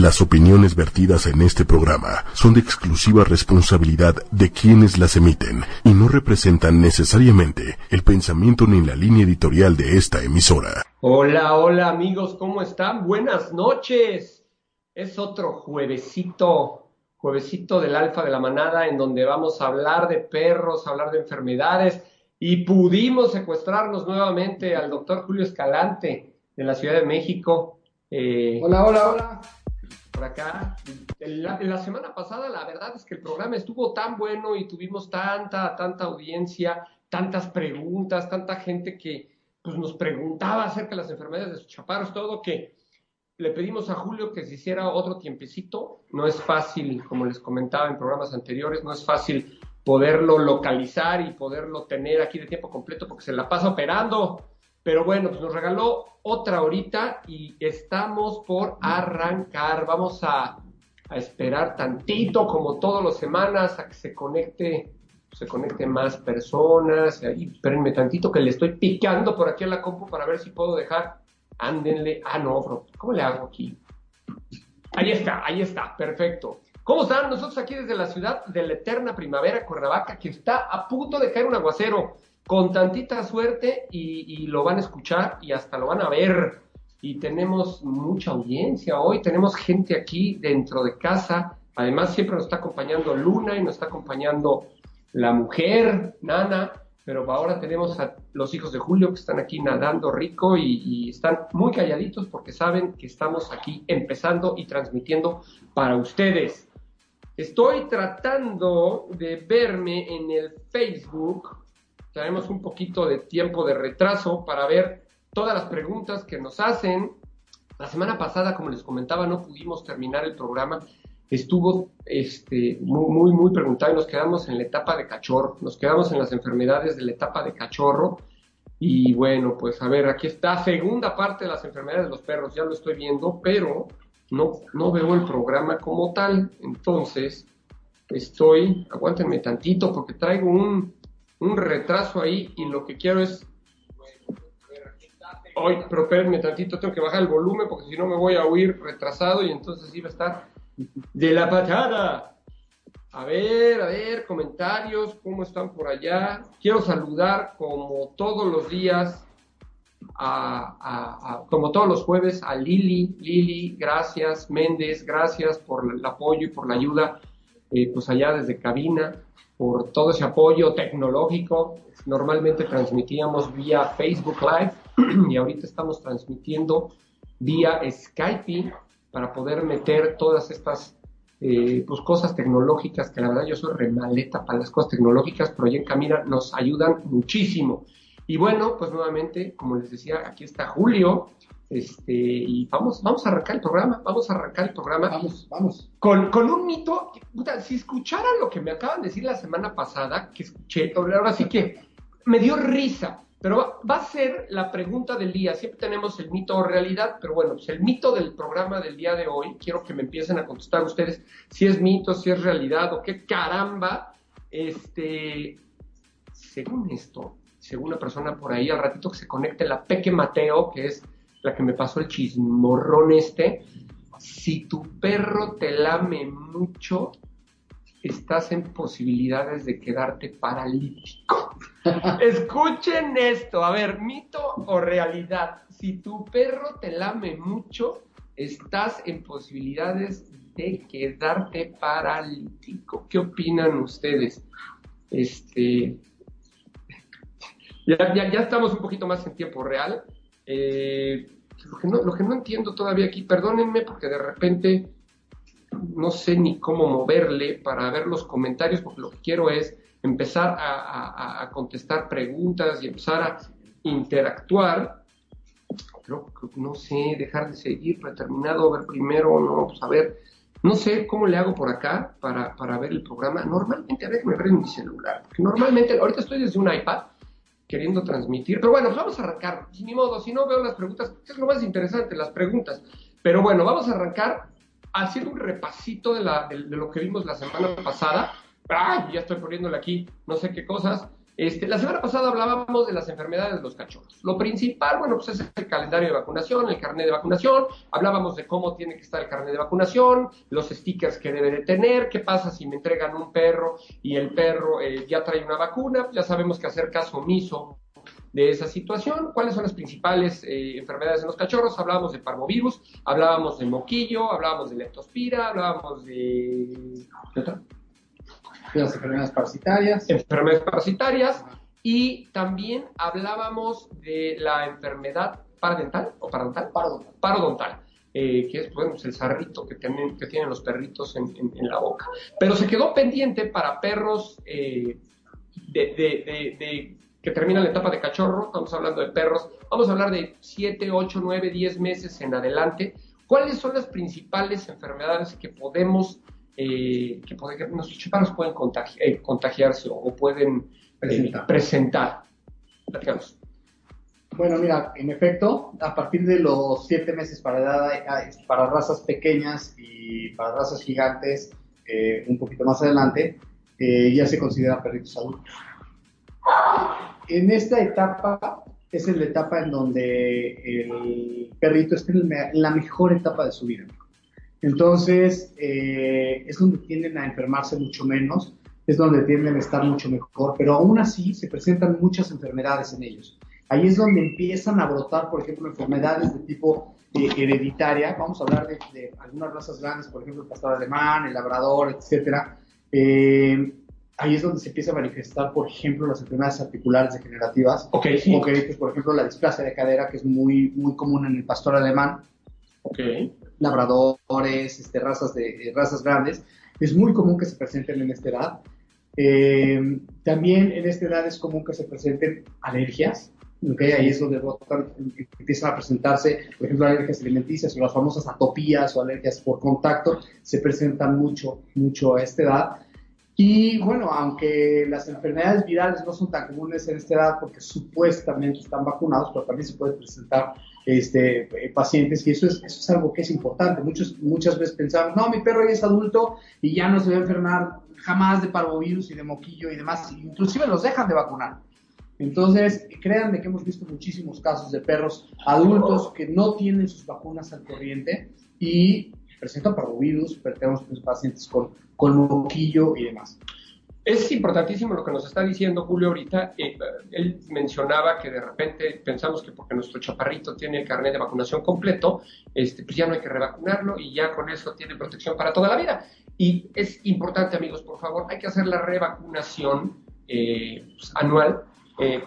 Las opiniones vertidas en este programa son de exclusiva responsabilidad de quienes las emiten y no representan necesariamente el pensamiento ni la línea editorial de esta emisora. Hola, hola amigos, ¿cómo están? Buenas noches. Es otro juevesito, juevesito del alfa de la manada en donde vamos a hablar de perros, hablar de enfermedades y pudimos secuestrarnos nuevamente al doctor Julio Escalante de la Ciudad de México. Eh, hola, hola, hola por acá. En la, semana pasada, la verdad es que el programa estuvo tan bueno y tuvimos tanta, tanta audiencia, tantas preguntas, tanta gente que pues, nos preguntaba acerca de las enfermedades de sus chaparros, todo que le pedimos a Julio que se hiciera otro tiempecito. No es fácil, como les comentaba en programas anteriores, no es fácil poderlo localizar y poderlo tener aquí de tiempo completo porque se la pasa operando. Pero bueno, pues nos regaló otra horita y estamos por arrancar. Vamos a, esperar tantito, como todas las semanas, a que se conecte, se conecte más personas. Espérenme tantito que le estoy picando por aquí a la compu para ver si puedo dejar. Ándenle. Ah, no, bro. ¿Cómo le hago aquí? Ahí está, ahí está, perfecto. ¿Cómo están? Nosotros aquí desde la ciudad de la eterna primavera, Cuernavaca, que está a punto de caer un aguacero con tantita suerte y, lo van a escuchar y hasta lo van a ver. Y tenemos mucha audiencia hoy, tenemos gente aquí dentro de casa. Además, siempre nos está acompañando Luna y nos está acompañando la mujer, Nana. Pero ahora tenemos a los hijos de Julio que están aquí nadando rico y, y están muy calladitos porque saben que estamos aquí empezando y transmitiendo para ustedes. Estoy tratando de verme en el Facebook tenemos un poquito de tiempo de retraso para ver todas las preguntas que nos hacen. La semana pasada, como les comentaba, no pudimos terminar el programa. Estuvo este, muy, muy, preguntado y nos quedamos en la etapa de cachorro. Nos quedamos en las enfermedades de la etapa de cachorro. Y bueno, pues a ver, aquí está, segunda parte de las enfermedades de los perros. Ya lo estoy viendo, pero no, no veo el programa como tal. Entonces, estoy, aguántenme tantito porque traigo un, un retraso ahí y lo que quiero es... Hoy, pero espérenme tantito, tengo que bajar el volumen porque si no me voy a oír retrasado y entonces iba a estar de la patada. A ver, a ver, comentarios, ¿cómo están por allá? Quiero saludar como todos los días, a, como todos los jueves, a Lili. Lili, gracias. Méndez, gracias por el apoyo y por la ayuda, eh, pues allá desde cabina por todo ese apoyo tecnológico. Normalmente transmitíamos vía Facebook Live y ahorita estamos transmitiendo vía Skype para poder meter todas estas eh, pues cosas tecnológicas, que la verdad yo soy remaleta para las cosas tecnológicas, pero ya en Camina nos ayudan muchísimo. Y bueno, pues nuevamente, como les decía, aquí está Julio, este, y vamos, vamos a arrancar el programa, vamos a arrancar el programa. Vamos, vamos. Con, con un mito, si escucharan lo que me acaban de decir la semana pasada, que escuché, ahora sí que me dio risa, pero va, a ser la pregunta del día. Siempre tenemos el mito o realidad, pero bueno, pues el mito del programa del día de hoy, quiero que me empiecen a contestar ustedes si es mito, si es realidad o qué caramba. Este, según esto, según una persona por ahí, al ratito que se conecte la Peque Mateo, que es la que me pasó el chismorrón este, si tu perro te lame mucho, estás en posibilidades de quedarte paralítico. Escuchen esto, a ver, mito o realidad. Si tu perro te lame mucho, estás en posibilidades de quedarte paralítico. ¿Qué opinan ustedes? Este, ya, ya, ya estamos un poquito más en tiempo real. Eh, lo, que no, lo que no entiendo todavía aquí, perdónenme porque de repente no sé ni cómo moverle para ver los comentarios, porque lo que quiero es empezar a, contestar preguntas y empezar a interactuar. Creo no sé, dejar de seguir predeterminado, ver primero, no, pues a ver, no sé cómo le hago por acá para, para ver el programa. Normalmente, a ver, me ver en mi celular, porque normalmente, ahorita estoy desde un iPad, queriendo transmitir. Pero bueno, pues vamos a arrancar. Ni modo, si no veo las preguntas, es lo más interesante, las preguntas. Pero bueno, vamos a arrancar haciendo un repasito de, la, de, lo que vimos la semana pasada. ¡Ay! Ya estoy poniéndole aquí no sé qué cosas. Este, la semana pasada hablábamos de las enfermedades de los cachorros. Lo principal, bueno, pues es el calendario de vacunación, el carnet de vacunación. Hablábamos de cómo tiene que estar el carnet de vacunación, los stickers que debe de tener, qué pasa si me entregan un perro y el perro eh, ya trae una vacuna. Ya sabemos que hacer caso omiso de esa situación. ¿Cuáles son las principales eh, enfermedades en los cachorros? Hablábamos de parvovirus, hablábamos de moquillo, hablábamos de leptospira, hablábamos de... ¿Qué otra? Las enfermedades parasitarias. Enfermedades parasitarias. Y también hablábamos de la enfermedad paradental o parodontal. Parodontal. Parodontal. Eh, que es bueno, pues el sarrito que tienen, que tienen los perritos en, la boca. Pero se quedó pendiente para perros eh, de, que terminan la etapa de cachorro, estamos hablando de perros, vamos a hablar de 7, 8, 9, 10 meses en adelante. ¿Cuáles son las principales enfermedades que podemos eh, que, nuestros chuparros pueden eh, contagiarse o, pueden eh, presentar. Bueno, mira, en efecto, a partir de los siete meses para, edad, para razas pequeñas y para razas gigantes, un poquito más adelante, ya se consideran perritos adultos. En esta etapa es la etapa en donde el perrito está en la mejor etapa de su vida. Entonces, eh, es donde tienden a enfermarse mucho menos, es donde tienden a estar mucho mejor, pero aún así se presentan muchas enfermedades en ellos. Ahí es donde empiezan a brotar, por ejemplo, enfermedades de tipo eh, hereditaria. Vamos a hablar de, algunas razas grandes, por ejemplo, el pastor alemán, el labrador, etcétera. Eh, ahí es donde se empieza a manifestar, por ejemplo, las enfermedades articulares degenerativas. Okay, por ejemplo, la displasia de cadera, que es muy, muy común en el pastor alemán. Okay labradores, este, razas, de, razas grandes, es muy común que se presenten en esta edad. Eh, también en esta edad es común que se presenten alergias, okay, ahí es donde empiezan a presentarse, por ejemplo, alergias alimenticias o las famosas atopías o alergias por contacto, se presentan mucho, mucho a esta edad. Y bueno, aunque las enfermedades virales no son tan comunes en esta edad porque supuestamente están vacunados, pero también se puede presentar este, eh, pacientes y eso es, eso es algo que es importante. Muchos, muchas veces pensamos, no, mi perro ya es adulto y ya no se va a enfermar jamás de parvovirus y de moquillo y demás, inclusive los dejan de vacunar. Entonces, créanme que hemos visto muchísimos casos de perros adultos que no tienen sus vacunas al corriente y presentan parvovirus, pero tenemos pacientes con, con moquillo y demás. Es importantísimo lo que nos está diciendo Julio ahorita. Eh, él mencionaba que de repente pensamos que porque nuestro chaparrito tiene el carnet de vacunación completo, este, pues ya no hay que revacunarlo y ya con eso tiene protección para toda la vida. Y es importante, amigos, por favor, hay que hacer la revacunación eh, pues, anual. Eh,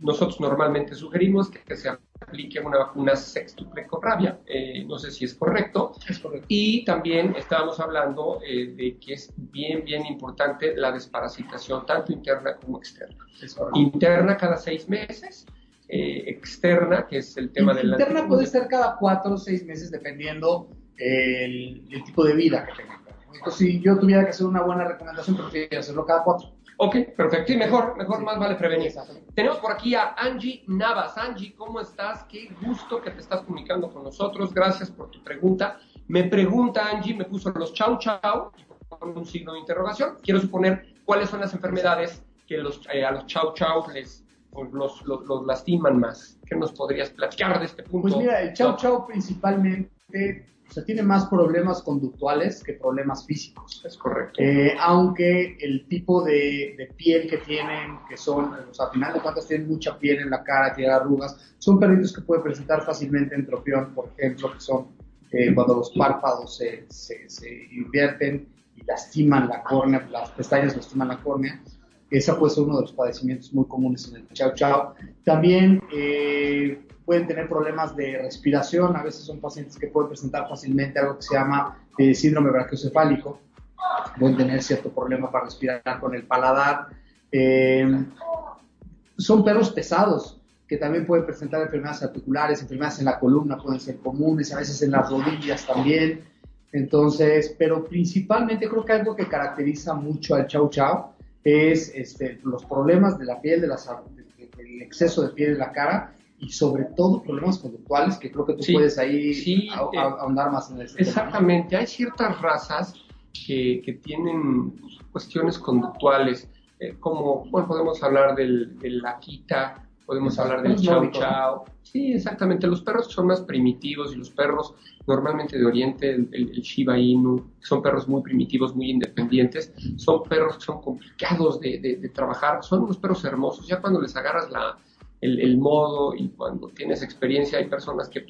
nosotros normalmente sugerimos que, se aplique una vacuna sextuple con rabia. Eh, no sé si es correcto. Es correcto. Y también estábamos hablando eh, de que es bien, bien importante la desparasitación, tanto interna como externa. Interna cada seis meses. Eh, externa, que es el tema de la... Interna puede ser cada cuatro o seis meses dependiendo el, el tipo de vida que tenga. Entonces, si yo tuviera que hacer una buena recomendación, preferiría hacerlo cada cuatro. Ok, perfecto. Sí, mejor, mejor, más vale prevenir. Tenemos por aquí a Angie Navas. Angie, ¿cómo estás? Qué gusto que te estás comunicando con nosotros. Gracias por tu pregunta. Me pregunta Angie, me puso los chau chau con un signo de interrogación. Quiero suponer cuáles son las enfermedades que los, eh, a los chau chau les los, los, los, lastiman más. ¿Qué nos podrías platicar de este punto? Pues mira, el chau chau principalmente o sea, tiene más problemas conductuales que problemas físicos. Es correcto. Eh, aunque el tipo de, piel que tienen, que son, o sea, al final de cuentas tienen mucha piel en la cara, tienen arrugas, son perritos que pueden presentar fácilmente entropión, por ejemplo, que son eh, cuando los párpados se, se, invierten y lastiman la córnea, las pestañas lastiman la córnea. Ese puede ser uno de los padecimientos muy comunes en el chau chau. También eh, pueden tener problemas de respiración, a veces son pacientes que pueden presentar fácilmente algo que se llama eh, síndrome brachiocefálico, pueden tener cierto problema para respirar con el paladar. Eh, son perros pesados que también pueden presentar enfermedades articulares, enfermedades en la columna pueden ser comunes, a veces en las rodillas también. Entonces, pero principalmente creo que algo que caracteriza mucho al chau chau es este, los problemas de la piel, de las, del exceso de piel en la cara y sobre todo problemas conductuales que creo que tú puedes ahí eh, ahondar más en eso. Exactamente, hay ciertas razas que, que tienen cuestiones conductuales. eh, como, bueno, podemos hablar del, del Akita, podemos hablar del Chau Chau. Sí, exactamente. Los perros son más primitivos y los perros normalmente de Oriente, el, el, Shiba Inu, son perros muy primitivos, muy independientes. Son perros que son complicados de, de, de trabajar. Son unos perros hermosos. Ya cuando les agarras la, el, modo y cuando tienes experiencia hay personas que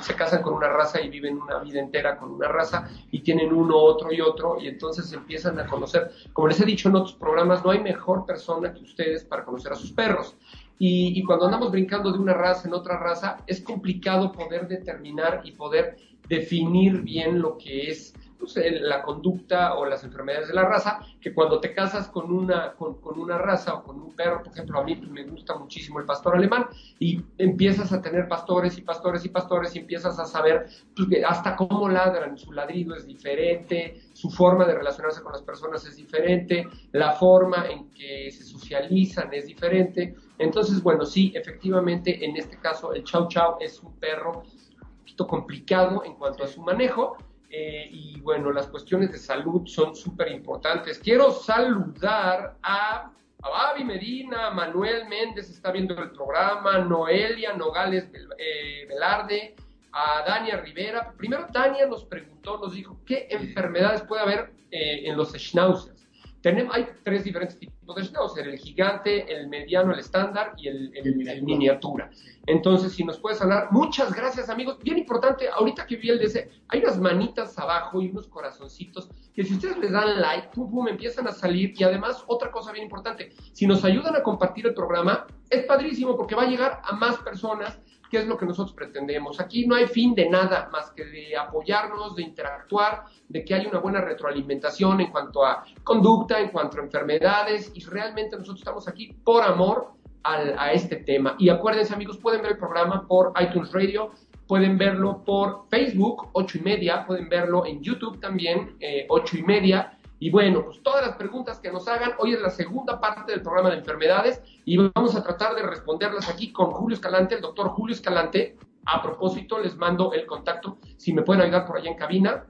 se casan con una raza y viven una vida entera con una raza y tienen uno, otro y otro y entonces empiezan a conocer, como les he dicho en otros programas, no hay mejor persona que ustedes para conocer a sus perros. Y, y cuando andamos brincando de una raza en otra raza, es complicado poder determinar y poder definir bien lo que es pues, la conducta o las enfermedades de la raza, que cuando te casas con una, con, una raza o con un perro, por ejemplo, a mí me gusta muchísimo el pastor alemán, y empiezas a tener pastores y pastores y pastores y empiezas a saber pues, hasta cómo ladran, su ladrido es diferente, su forma de relacionarse con las personas es diferente, la forma en que se socializan es diferente. Entonces, bueno, sí, efectivamente, en este caso el Chow Chow es un perro un poquito complicado en cuanto a su manejo, eh, y bueno, las cuestiones de salud son súper importantes. Quiero saludar a, Babi Medina, Manuel Méndez está viendo el programa, Noelia Nogales eh, Velarde, a Dania Rivera. Primero Dania nos preguntó, nos dijo, ¿qué enfermedades puede haber eh, en los schnauzers? Tenemos, hay tres diferentes tipos de schnauzer, el gigante, el mediano, el estándar y el, el, el, miniatura. Entonces, si nos puedes hablar, muchas gracias amigos. Bien importante, ahorita que vi el DC, hay unas manitas abajo y unos corazoncitos que si ustedes les dan like, pum, pum, empiezan a salir. Y además, otra cosa bien importante, si nos ayudan a compartir el programa, es padrísimo porque va a llegar a más personas que es lo que nosotros pretendemos. Aquí no hay fin de nada más que de apoyarnos, de interactuar, de que haya una buena retroalimentación en cuanto a conducta, en cuanto a enfermedades, y realmente nosotros estamos aquí por amor al, a este tema. Y acuérdense amigos, pueden ver el programa por iTunes Radio, pueden verlo por Facebook, ocho y media, pueden verlo en YouTube también, eh, ocho y media, y bueno, pues todas las preguntas que nos hagan, hoy es la segunda parte del programa de enfermedades y vamos a tratar de responderlas aquí con Julio Escalante, el doctor Julio Escalante. A propósito, les mando el contacto, si me pueden ayudar por allá en cabina,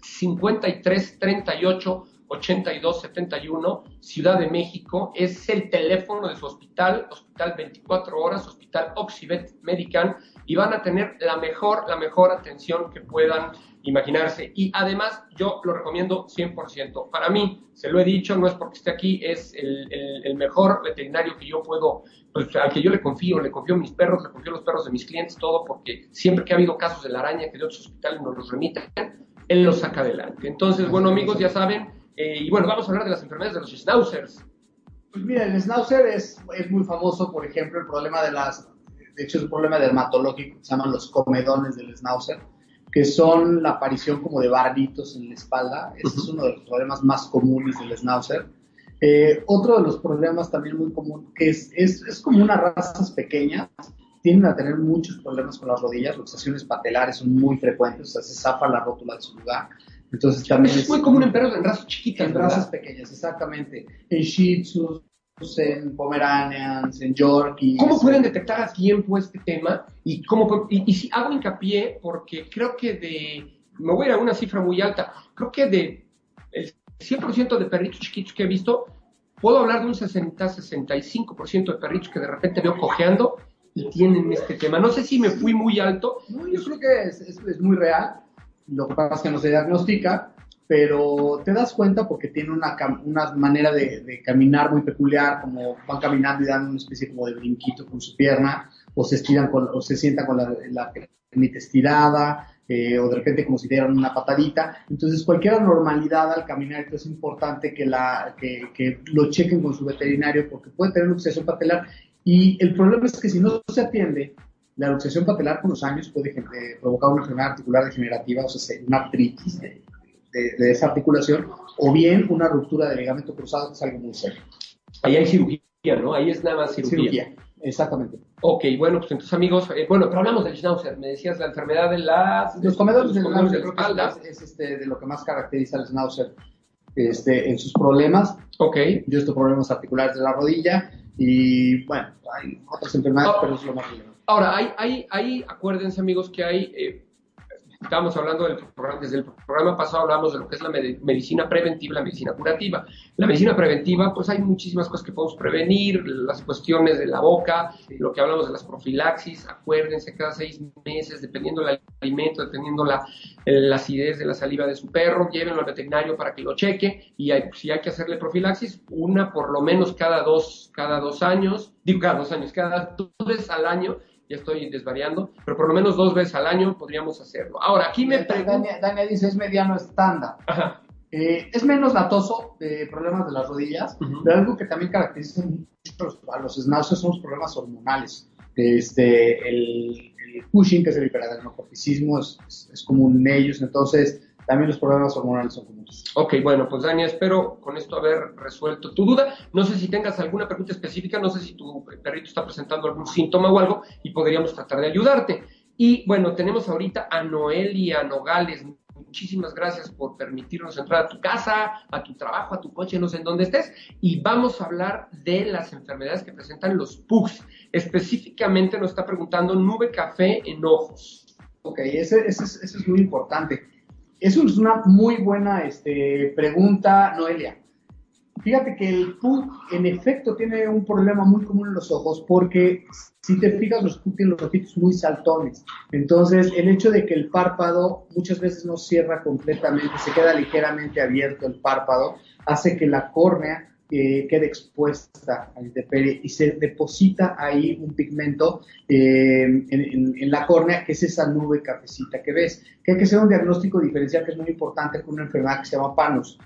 53 38 82 71, Ciudad de México, es el teléfono de su hospital, hospital 24 horas, hospital Oxibet Medican, y van a tener la mejor, la mejor atención que puedan imaginarse. Y además yo lo recomiendo 100%. Para mí, se lo he dicho, no es porque esté aquí, es el, el, el mejor veterinario que yo puedo, pues, al que yo le confío, le confío a mis perros, le confío a los perros de mis clientes, todo, porque siempre que ha habido casos de la araña que de otros hospitales nos los remiten, él los saca adelante. Entonces, bueno amigos, ya saben, eh, y bueno, vamos a hablar de las enfermedades de los schnauzers. Pues mira, el schnauzer es, es muy famoso, por ejemplo, el problema de las, de hecho es un problema dermatológico, se llaman los comedones del schnauzer, que son la aparición como de barritos en la espalda. Ese uh -huh. es uno de los problemas más comunes del schnauzer. Eh, otro de los problemas también muy común, que es, es, es como unas razas pequeñas, tienden a tener muchos problemas con las rodillas, luxaciones patelares son muy frecuentes, o sea, se zafa la rótula de su lugar. Entonces también es, es muy común en perros en razas chiquitas. En razas pequeñas, exactamente. En Shih Tzus, en Pomeranians, en Yorkies. ¿Cómo pueden detectar a tiempo este tema? Y, cómo, y, y, si hago hincapié, porque creo que de, me voy a ir a una cifra muy alta, creo que de el 100% de perritos chiquitos que he visto, puedo hablar de un 60-65% de perritos que de repente veo cojeando y tienen este tema. No sé si me fui muy alto. No, yo creo que es, es, es muy real. Lo que pasa es que no se diagnostica, pero te das cuenta porque tiene una, una manera de, caminar muy peculiar, como van caminando y dan una especie como de brinquito con su pierna, o se estiran con, o se sientan con la, la estirada, eh, o de repente como si dieran una patadita. Entonces, cualquier anormalidad al caminar, es importante que, la, que, que lo chequen con su veterinario porque puede tener luxación patelar. Y el problema es que si no se atiende, la luxación patelar con los años puede eh, provocar una enfermedad articular degenerativa, o sea, una artritis de, de, de, esa articulación, o bien una ruptura de ligamento cruzado, que es algo muy serio. Ahí hay cirugía, ¿no? Ahí es nada más cirugía. cirugía. Exactamente. Ok, bueno, pues entonces amigos, eh, bueno, pero hablamos del Schnauzer, me decías la enfermedad de las... Los comedores, de, la, de espalda. Es, es este, de lo que más caracteriza al Schnauzer este, en sus problemas. Ok. Yo estos problemas articulares de la rodilla y, bueno, hay otras enfermedades, oh. pero es lo más relevante. Ahora, hay, hay, hay, acuérdense amigos que hay... Eh, Estábamos hablando del programa, desde el programa pasado hablamos de lo que es la medicina preventiva la medicina curativa. La medicina preventiva, pues hay muchísimas cosas que podemos prevenir, las cuestiones de la boca, lo que hablamos de las profilaxis, acuérdense, cada seis meses, dependiendo del alimento, dependiendo la, la acidez de la saliva de su perro, llévenlo al veterinario para que lo cheque y si hay que hacerle profilaxis, una por lo menos cada dos, cada dos años, digo cada dos años, cada dos veces al año ya estoy desvariando, pero por lo menos dos veces al año podríamos hacerlo. Ahora, aquí me pregunto... Dania, dice, es mediano estándar. Eh, es menos latoso de problemas de las rodillas, pero algo que también caracteriza mucho a los schnauzers son los problemas hormonales. Este, el, el Cushing, que es el hiperadenocorticismo, es, es, es común en ellos, entonces también los problemas hormonales son comunes. Ok, bueno, pues Dani, espero con esto haber resuelto tu duda. No sé si tengas alguna pregunta específica, no sé si tu perrito está presentando algún síntoma o algo y podríamos tratar de ayudarte. Y bueno, tenemos ahorita a Noelia Nogales. Muchísimas gracias por permitirnos entrar a tu casa, a tu trabajo, a tu coche, no sé en dónde estés. Y vamos a hablar de las enfermedades que presentan los PUCs. Específicamente nos está preguntando nube café en ojos. Ok, ese, ese es muy importante. Es una muy buena este, pregunta, Noelia. Fíjate que el PUC en efecto tiene un problema muy común en los ojos porque si te fijas los PUC tienen los ojitos muy saltones. Entonces el hecho de que el párpado muchas veces no cierra completamente, se queda ligeramente abierto el párpado, hace que la córnea eh, quede expuesta al intemperie y se deposita ahí un pigmento eh, en, la córnea, que es esa nube cafecita que ves. Que hay que hacer un diagnóstico diferencial que es muy importante con una enfermedad que se llama PANOS,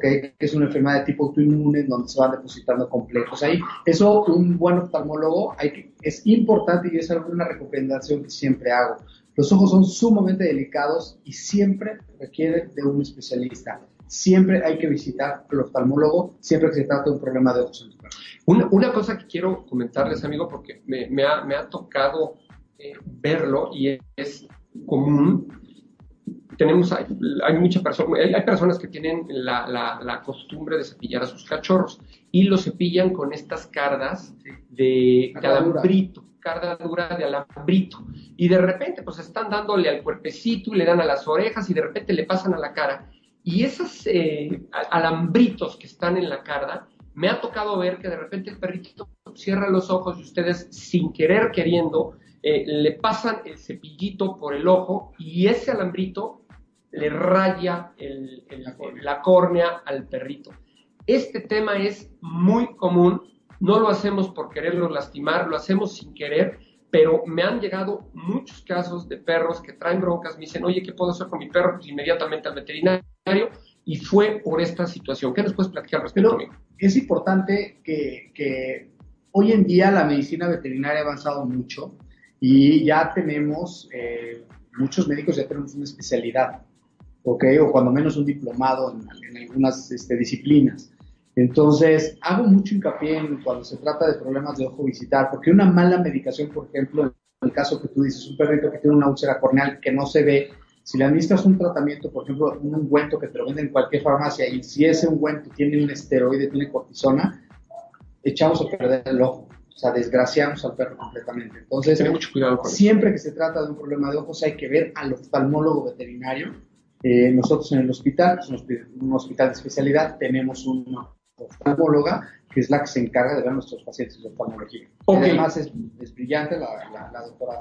que es una enfermedad de tipo autoinmune donde se van depositando complejos ahí. Eso un buen oftalmólogo hay que, es importante y es una recomendación que siempre hago. Los ojos son sumamente delicados y siempre requieren de un especialista siempre hay que visitar al oftalmólogo siempre que se trata de un problema de ojos en tu una, una, cosa que quiero comentarles, amigo, porque me, me, ha, me ha, tocado eh, verlo y es, común. Tenemos, hay, hay muchas personas, hay, personas que tienen la, la, la, costumbre de cepillar a sus cachorros y los cepillan con estas cardas de, de alambrito carda dura de alambrito. Y de repente pues están dándole al cuerpecito y le dan a las orejas y de repente le pasan a la cara y esos eh, alambritos que están en la carda, me ha tocado ver que de repente el perrito cierra los ojos y ustedes, sin querer queriendo, eh, le pasan el cepillito por el ojo y ese alambrito le raya la córnea al perrito. Este tema es muy común, no lo hacemos por quererlo lastimar, lo hacemos sin querer pero me han llegado muchos casos de perros que traen broncas, me dicen, oye, ¿qué puedo hacer con mi perro? Pues inmediatamente al veterinario y fue por esta situación. ¿Qué nos puedes platicar al respecto, amigo? Es importante que, hoy en día la medicina veterinaria ha avanzado mucho y ya tenemos, eh, muchos médicos ya tenemos una especialidad, ¿ok? O cuando menos un diplomado en, algunas este, disciplinas. Entonces, hago mucho hincapié en cuando se trata de problemas de ojo visitar, porque una mala medicación, por ejemplo, en el caso que tú dices, un perrito que tiene una úlcera corneal que no se ve, si le administras un tratamiento, por ejemplo, un ungüento que te lo venden en cualquier farmacia, y si ese ungüento tiene un esteroide, tiene cortisona, echamos a perder el ojo. O sea, desgraciamos al perro completamente. Entonces, mucho cuidado siempre que se trata de un problema de ojos, hay que ver al oftalmólogo veterinario. Eh, nosotros en el hospital, es un hospital de especialidad, tenemos un oftalmóloga, que es la que se encarga de ver a nuestros pacientes de oftalmología. Además es, brillante la, la, doctora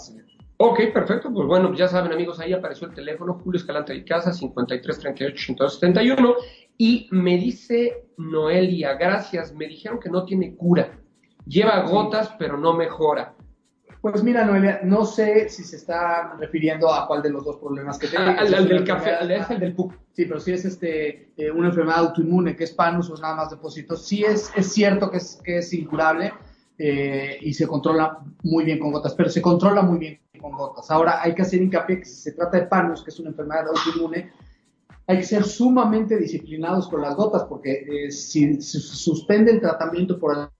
Ok, perfecto. Pues bueno, ya saben amigos, ahí apareció el teléfono Julio Escalante de Casa, 53 38 Y me dice Noelia, gracias, me dijeron que no tiene cura. Lleva gotas, pero no mejora. Pues mira, Noelia, no sé si se está refiriendo a cuál de los dos problemas que tiene. al, del café, al, del PUC. Sí, pero si es este, eh, una enfermedad autoinmune, que es panus o nada más depósitos, sí es, es cierto que es, que es incurable eh, y se controla muy bien con gotas, pero se controla muy bien con gotas. Ahora, hay que hacer hincapié que si se trata de panus, que es una enfermedad autoinmune, hay que ser sumamente disciplinados con las gotas, porque eh, si se suspende el tratamiento por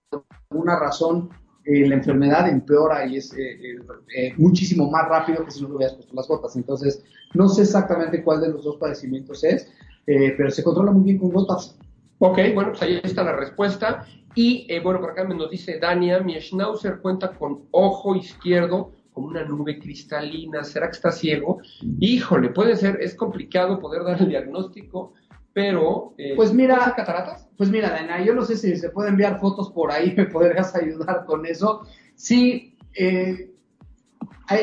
alguna razón, eh, la enfermedad empeora y es eh, eh, muchísimo más rápido que si no le hubieras puesto las gotas. Entonces, no sé exactamente cuál de los dos padecimientos es, pero se controla muy bien con gotas. Ok, bueno, pues ahí está la respuesta. Y bueno, por acá nos dice Dania, mi schnauzer cuenta con ojo izquierdo como una nube cristalina, ¿será que está ciego? Híjole, puede ser, es complicado poder dar el diagnóstico, pero... Eh, pues mira, cataratas? Pues mira, Dana, yo no sé si se puede enviar fotos por ahí, me podrías ayudar con eso. Sí, eh,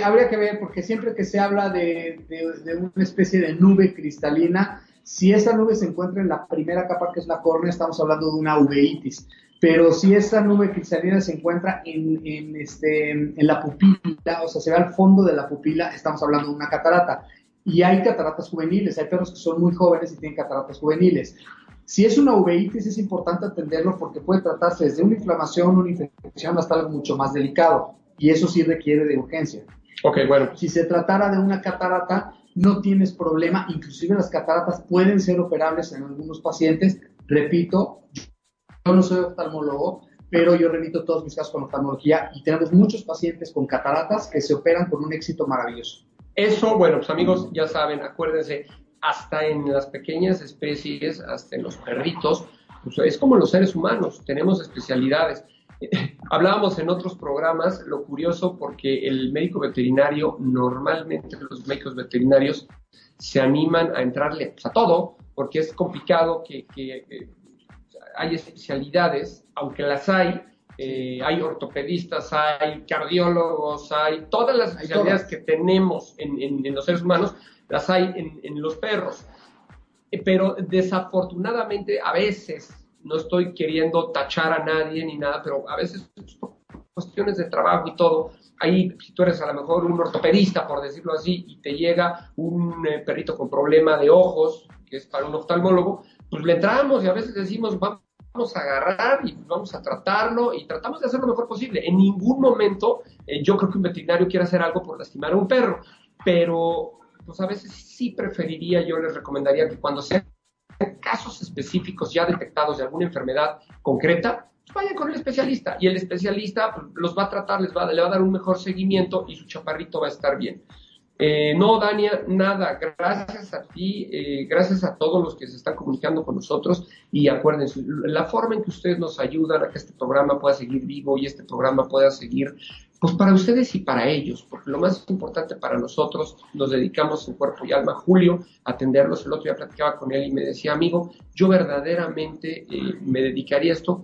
habría que ver, porque siempre que se habla de, de, una especie de nube cristalina, si esa nube se encuentra en la primera capa, que es la córnea, estamos hablando de una uveitis. Pero si esa nube cristalina se encuentra en, en, este, en la pupila, o sea, se ve al fondo de la pupila, estamos hablando de una catarata. Y hay cataratas juveniles, hay perros que son muy jóvenes y tienen cataratas juveniles. Si es una uveitis, es importante atenderlo porque puede tratarse desde una inflamación, una infección, hasta algo mucho más delicado. Y eso sí requiere de urgencia. Ok, bueno. Si se tratara de una catarata, no tienes problema. Inclusive las cataratas pueden ser operables en algunos pacientes. Repito, yo no soy oftalmólogo, pero yo remito todos mis casos con oftalmología y tenemos muchos pacientes con cataratas que se operan con un éxito maravilloso. Eso, bueno, pues amigos, ya saben, acuérdense, hasta en las pequeñas especies, hasta en los perritos, pues es como los seres humanos, tenemos especialidades. Hablábamos en otros programas, lo curioso, porque el médico veterinario, normalmente los médicos veterinarios se animan a entrarle pues, a todo, porque es complicado que, que, hay especialidades, aunque las hay, eh, hay ortopedistas, hay cardiólogos, hay todas las especialidades que tenemos en, los seres humanos, las hay en, los perros. Eh, pero desafortunadamente a veces, no estoy queriendo tachar a nadie ni nada, pero a veces cuestiones de trabajo y todo, ahí si tú eres a lo mejor un ortopedista, por decirlo así, y te llega un eh, perrito con problema de ojos, que es para un oftalmólogo, pues le entramos y a veces decimos, vamos vamos a agarrar y vamos a tratarlo y tratamos de hacer lo mejor posible. En ningún momento eh, yo creo que un veterinario quiera hacer algo por lastimar a un perro, pero pues a veces sí preferiría, yo les recomendaría que cuando sean casos específicos ya detectados de alguna enfermedad concreta, pues vayan con el especialista y el especialista pues, los va a tratar, les va, le va a dar un mejor seguimiento y su chaparrito va a estar bien. Eh, no, Dania, nada. Gracias a ti, eh, gracias a todos los que se están comunicando con nosotros y acuérdense, la forma en que ustedes nos ayudan a que este programa pueda seguir vivo y este programa pueda seguir, pues para ustedes y para ellos, porque lo más importante para nosotros, nos dedicamos en cuerpo y alma, Julio, a atenderlos. El otro día platicaba con él y me decía, amigo, yo verdaderamente eh, me dedicaría a esto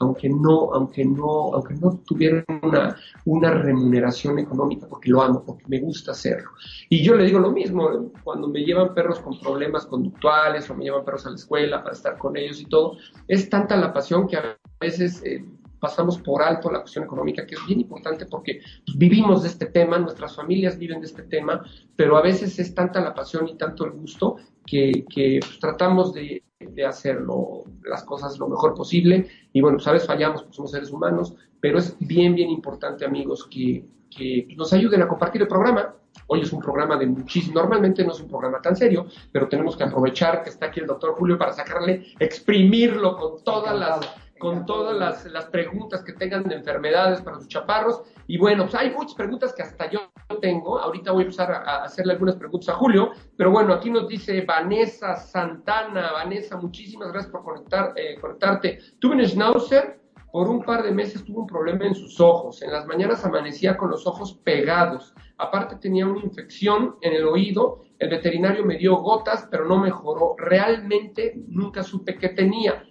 aunque no, aunque no, aunque no tuviera una, una remuneración económica, porque lo amo, porque me gusta hacerlo. Y yo le digo lo mismo, cuando me llevan perros con problemas conductuales o me llevan perros a la escuela para estar con ellos y todo, es tanta la pasión que a veces eh, pasamos por alto la cuestión económica, que es bien importante porque vivimos de este tema, nuestras familias viven de este tema, pero a veces es tanta la pasión y tanto el gusto que, pues, tratamos de, de hacerlo las cosas lo mejor posible. Y bueno, sabes, fallamos porque somos seres humanos, pero es bien, bien importante, amigos, que, que nos ayuden a compartir el programa. Hoy es un programa de muchísimo, normalmente no es un programa tan serio, pero tenemos que aprovechar que está aquí el doctor Julio para sacarle, exprimirlo con todas las con todas las, las, preguntas que tengan de enfermedades para sus chaparros. Y bueno, pues hay muchas preguntas que hasta yo tengo. Ahorita voy a empezar a, hacerle algunas preguntas a Julio. Pero bueno, aquí nos dice Vanessa Santana. Vanessa, muchísimas gracias por conectar, eh, conectarte. Tuve un schnauzer, por un par de meses tuvo un problema en sus ojos. En las mañanas amanecía con los ojos pegados. Aparte tenía una infección en el oído. El veterinario me dio gotas, pero no mejoró. Realmente nunca supe qué tenía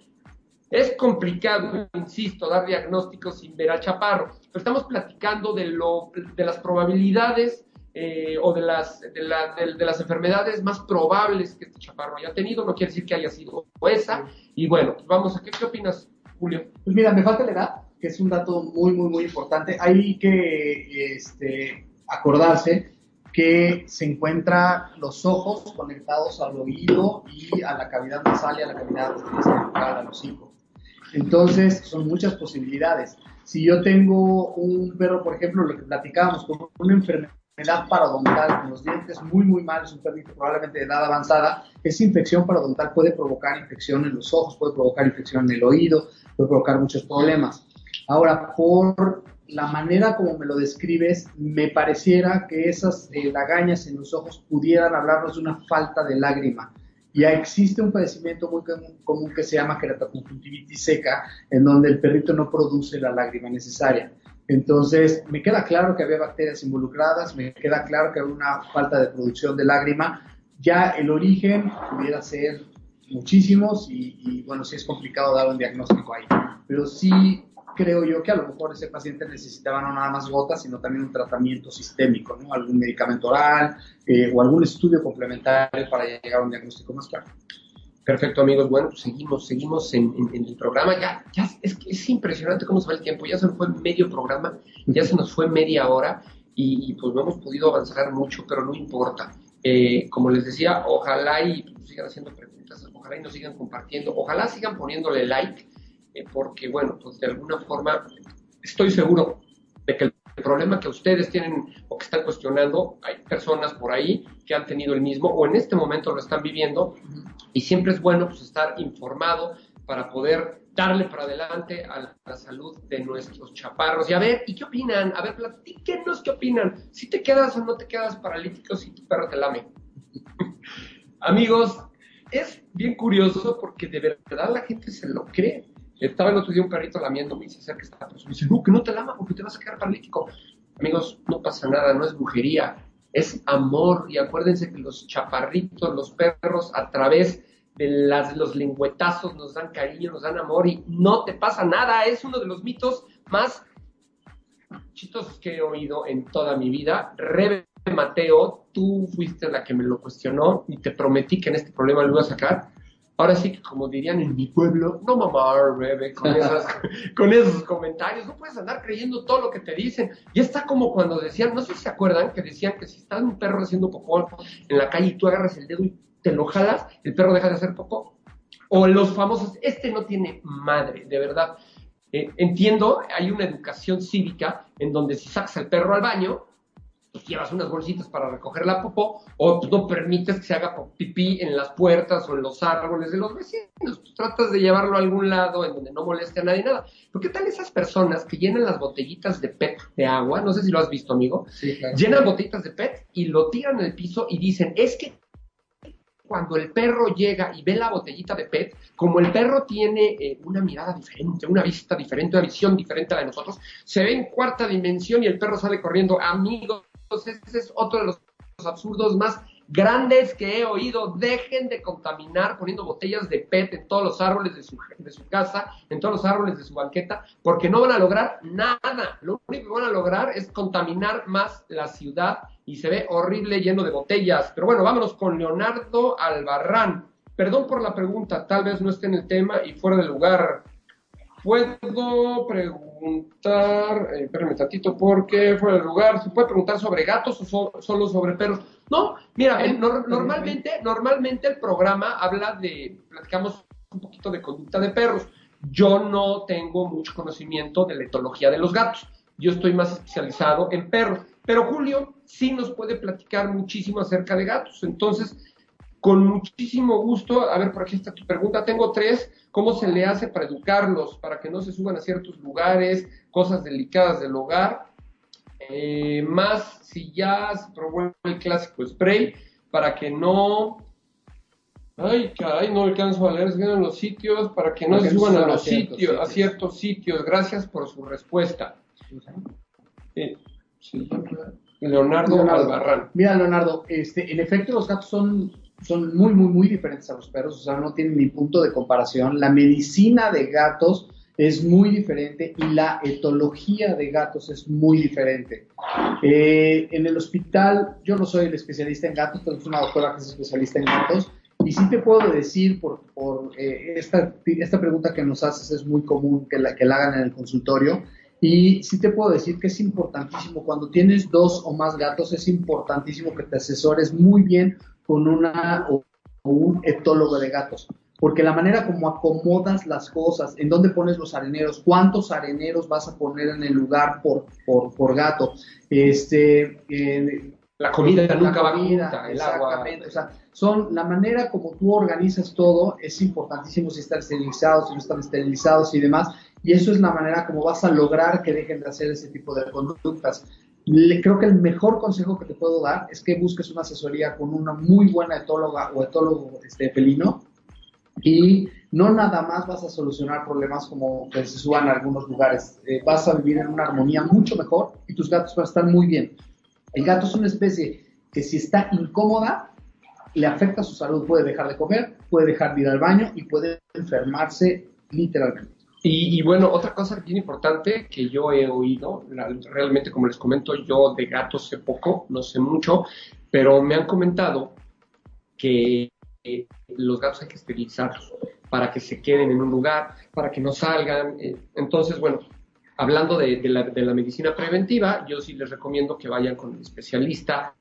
es complicado, insisto, dar diagnósticos sin ver al chaparro, pero estamos platicando de, lo, de las probabilidades eh, o de las, de, las enfermedades más probables que este chaparro haya tenido. No quiere decir que haya sido esa. Y bueno, pues vamos a qué, qué opinas, Julio. Pues mira, me falta la edad, que es un dato muy, muy, muy importante. Hay que este, acordarse que se encuentra los ojos conectados al oído y a la cavidad nasal y a la cavidad estética a los hijos. Entonces, son muchas posibilidades. Si yo tengo un perro, por ejemplo, lo que platicábamos, con una enfermedad parodontal, con los dientes muy, muy malos, un perrito probablemente de edad avanzada, esa infección parodontal puede provocar infección en los ojos, puede provocar infección en el oído, puede provocar muchos problemas. Ahora, por la manera como me lo describes, me pareciera que esas eh, lagañas en los ojos pudieran hablarnos de una falta de lágrima. Ya existe un padecimiento muy común que se llama queratoconjuntivitis seca, en donde el perrito no produce la lágrima necesaria. Entonces, me queda claro que había bacterias involucradas, me queda claro que había una falta de producción de lágrima. Ya el origen pudiera ser muchísimos y, bueno, sí es complicado dar un diagnóstico ahí. Pero sí creo yo que a lo mejor ese paciente necesitaba no nada más gotas, sino también un tratamiento sistémico, ¿no? Algún medicamento oral eh, o algún estudio complementario para llegar a un diagnóstico más claro. Perfecto, amigos. Bueno, pues seguimos, seguimos en, el programa. Ya, ya es es impresionante cómo se va el tiempo. Ya se nos fue medio programa, ya se nos fue media hora y, pues no hemos podido avanzar mucho, pero no importa. Eh, como les decía, ojalá y pues, sigan haciendo preguntas, ojalá y nos sigan compartiendo, ojalá sigan poniéndole like, eh, porque bueno, pues de alguna forma estoy seguro de que el problema que ustedes tienen o que están cuestionando, hay personas por ahí que han tenido el mismo o en este momento lo están viviendo y siempre es bueno pues, estar informado para poder darle para adelante a la salud de nuestros chaparros. Y a ver, ¿y qué opinan? A ver, platíquenos qué opinan. Si te quedas o no te quedas paralítico si tu perro te lame. Amigos, es bien curioso porque de verdad la gente se lo cree. Estaba el otro día un perrito lamiendo, y se acerca esta persona dice, no, que no te lama porque te vas a quedar paralítico. Amigos, no pasa nada, no es brujería, es amor. Y acuérdense que los chaparritos, los perros, a través de las, los lengüetazos nos dan cariño, nos dan amor y no te pasa nada. Es uno de los mitos más chistosos que he oído en toda mi vida. Rebe Mateo, tú fuiste la que me lo cuestionó y te prometí que en este problema lo iba a sacar. Ahora sí que como dirían en mi pueblo, no mamá, Rebe, con, con esos comentarios, no puedes andar creyendo todo lo que te dicen. Y está como cuando decían, no sé si se acuerdan, que decían que si está un perro haciendo popó en la calle y tú agarras el dedo y te lo jalas, el perro deja de hacer popó. O los famosos, este no tiene madre, de verdad. Eh, entiendo, hay una educación cívica en donde si sacas al perro al baño, pues llevas unas bolsitas para recoger la popó, o no permites que se haga pipí en las puertas o en los árboles de los vecinos. Tú tratas de llevarlo a algún lado en donde no moleste a nadie nada. Pero ¿qué tal esas personas que llenan las botellitas de PET de agua? No sé si lo has visto, amigo. Llenan botellitas de PET y lo tiran en el piso y dicen, es que cuando el perro llega y ve la botellita de PET, como el perro tiene eh, una mirada diferente, una vista diferente, una visión diferente a la de nosotros, se ve en cuarta dimensión y el perro sale corriendo. Amigos, ese es otro de los absurdos más grandes que he oído. Dejen de contaminar poniendo botellas de PET en todos los árboles de su, de su casa, en todos los árboles de su banqueta, porque no van a lograr nada. Lo único que van a lograr es contaminar más la ciudad y se ve horrible lleno de botellas. Pero bueno, vámonos con Leonardo Albarrán. Perdón por la pregunta, tal vez no esté en el tema y fuera de lugar. Puedo preguntar, eh, espérame tantito, porque fuera del lugar, ¿se puede preguntar sobre gatos o solo sobre perros? No, mira, normalmente, normalmente el programa habla de, platicamos un poquito de conducta de perros. Yo no tengo mucho conocimiento de la etología de los gatos. Yo estoy más especializado en perros. Pero Julio sí nos puede platicar muchísimo acerca de gatos. Entonces, con muchísimo gusto, a ver, por aquí está tu pregunta. Tengo tres. ¿Cómo se le hace para educarlos, para que no se suban a ciertos lugares, cosas delicadas del hogar? Eh, más si ya se probó el clásico spray, para que no Ay, caray, no alcanzo a leer en los sitios para que no se suban a los sitios, a ciertos sitios. Gracias por su respuesta. Sí. Leonardo, Albarrán. Mira, Leonardo, este, en efecto los gatos son, son muy, muy, muy diferentes a los perros, o sea, no tienen ni punto de comparación. La medicina de gatos es muy diferente y la etología de gatos es muy diferente. Eh, en el hospital, yo no soy el especialista en gatos, tenemos una doctora que es especialista en gatos, y sí te puedo decir, por, por eh, esta, esta pregunta que nos haces es muy común que la, que la hagan en el consultorio, y sí te puedo decir que es importantísimo, cuando tienes dos o más gatos, es importantísimo que te asesores muy bien con una o, un etólogo de gatos. Porque la manera como acomodas las cosas, en dónde pones los areneros, cuántos areneros vas a poner en el lugar por, por, por gato, este, la comida nunca va el agua. O sea, son la manera como tú organizas todo, es importantísimo si están esterilizados, si no están esterilizados y demás y eso es la manera como vas a lograr que dejen de hacer ese tipo de conductas. Le, creo que el mejor consejo que te puedo dar es que busques una asesoría con una muy buena etóloga o etólogo este, felino y no nada más vas a solucionar problemas como que se suban a algunos lugares, eh, vas a vivir en una armonía mucho mejor y tus gatos van a estar muy bien. El gato es una especie que si está incómoda, le afecta su salud, puede dejar de comer, puede dejar de ir al baño y puede enfermarse literalmente. Y, bueno, otra cosa bien importante que yo he oído, realmente como les comento, yo de gatos sé poco, no sé mucho, pero me han comentado que eh, los gatos hay que esterilizarlos para que se queden en un lugar, para que no salgan. Eh, entonces, bueno, hablando de, la, medicina preventiva, yo sí les recomiendo que vayan con un especialista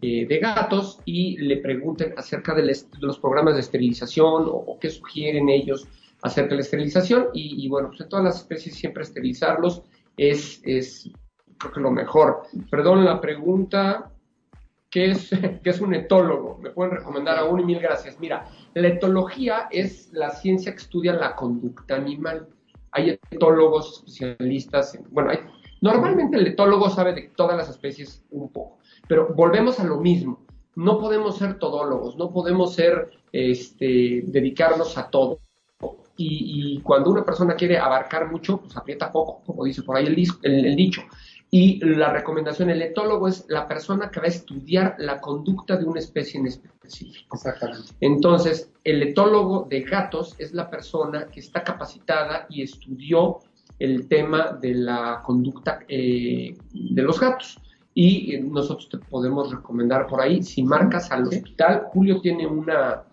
eh, de gatos y le pregunten acerca de, los programas de esterilización o, qué sugieren ellos acerca de la esterilización. Y, bueno, pues en todas las especies siempre esterilizarlos es, es creo que lo mejor. Perdón la pregunta, ¿qué es, ¿qué es un etólogo? Me pueden recomendar a uno y mil gracias. Mira, la etología es la ciencia que estudia la conducta animal. Hay etólogos especialistas, bueno, hay, normalmente el etólogo sabe de todas las especies un poco, pero volvemos a lo mismo. No podemos ser todólogos, no podemos ser, este, dedicarnos a todo. Y, cuando una persona quiere abarcar mucho, pues aprieta poco, como dice por ahí el, dicho. Y la recomendación, el etólogo es la persona que va a estudiar la conducta de una especie en específico. Exactamente. Entonces, el etólogo de gatos es la persona que está capacitada y estudió el tema de la conducta eh, de los gatos. Y eh, nosotros te podemos recomendar por ahí, si marcas al hospital, Julio tiene una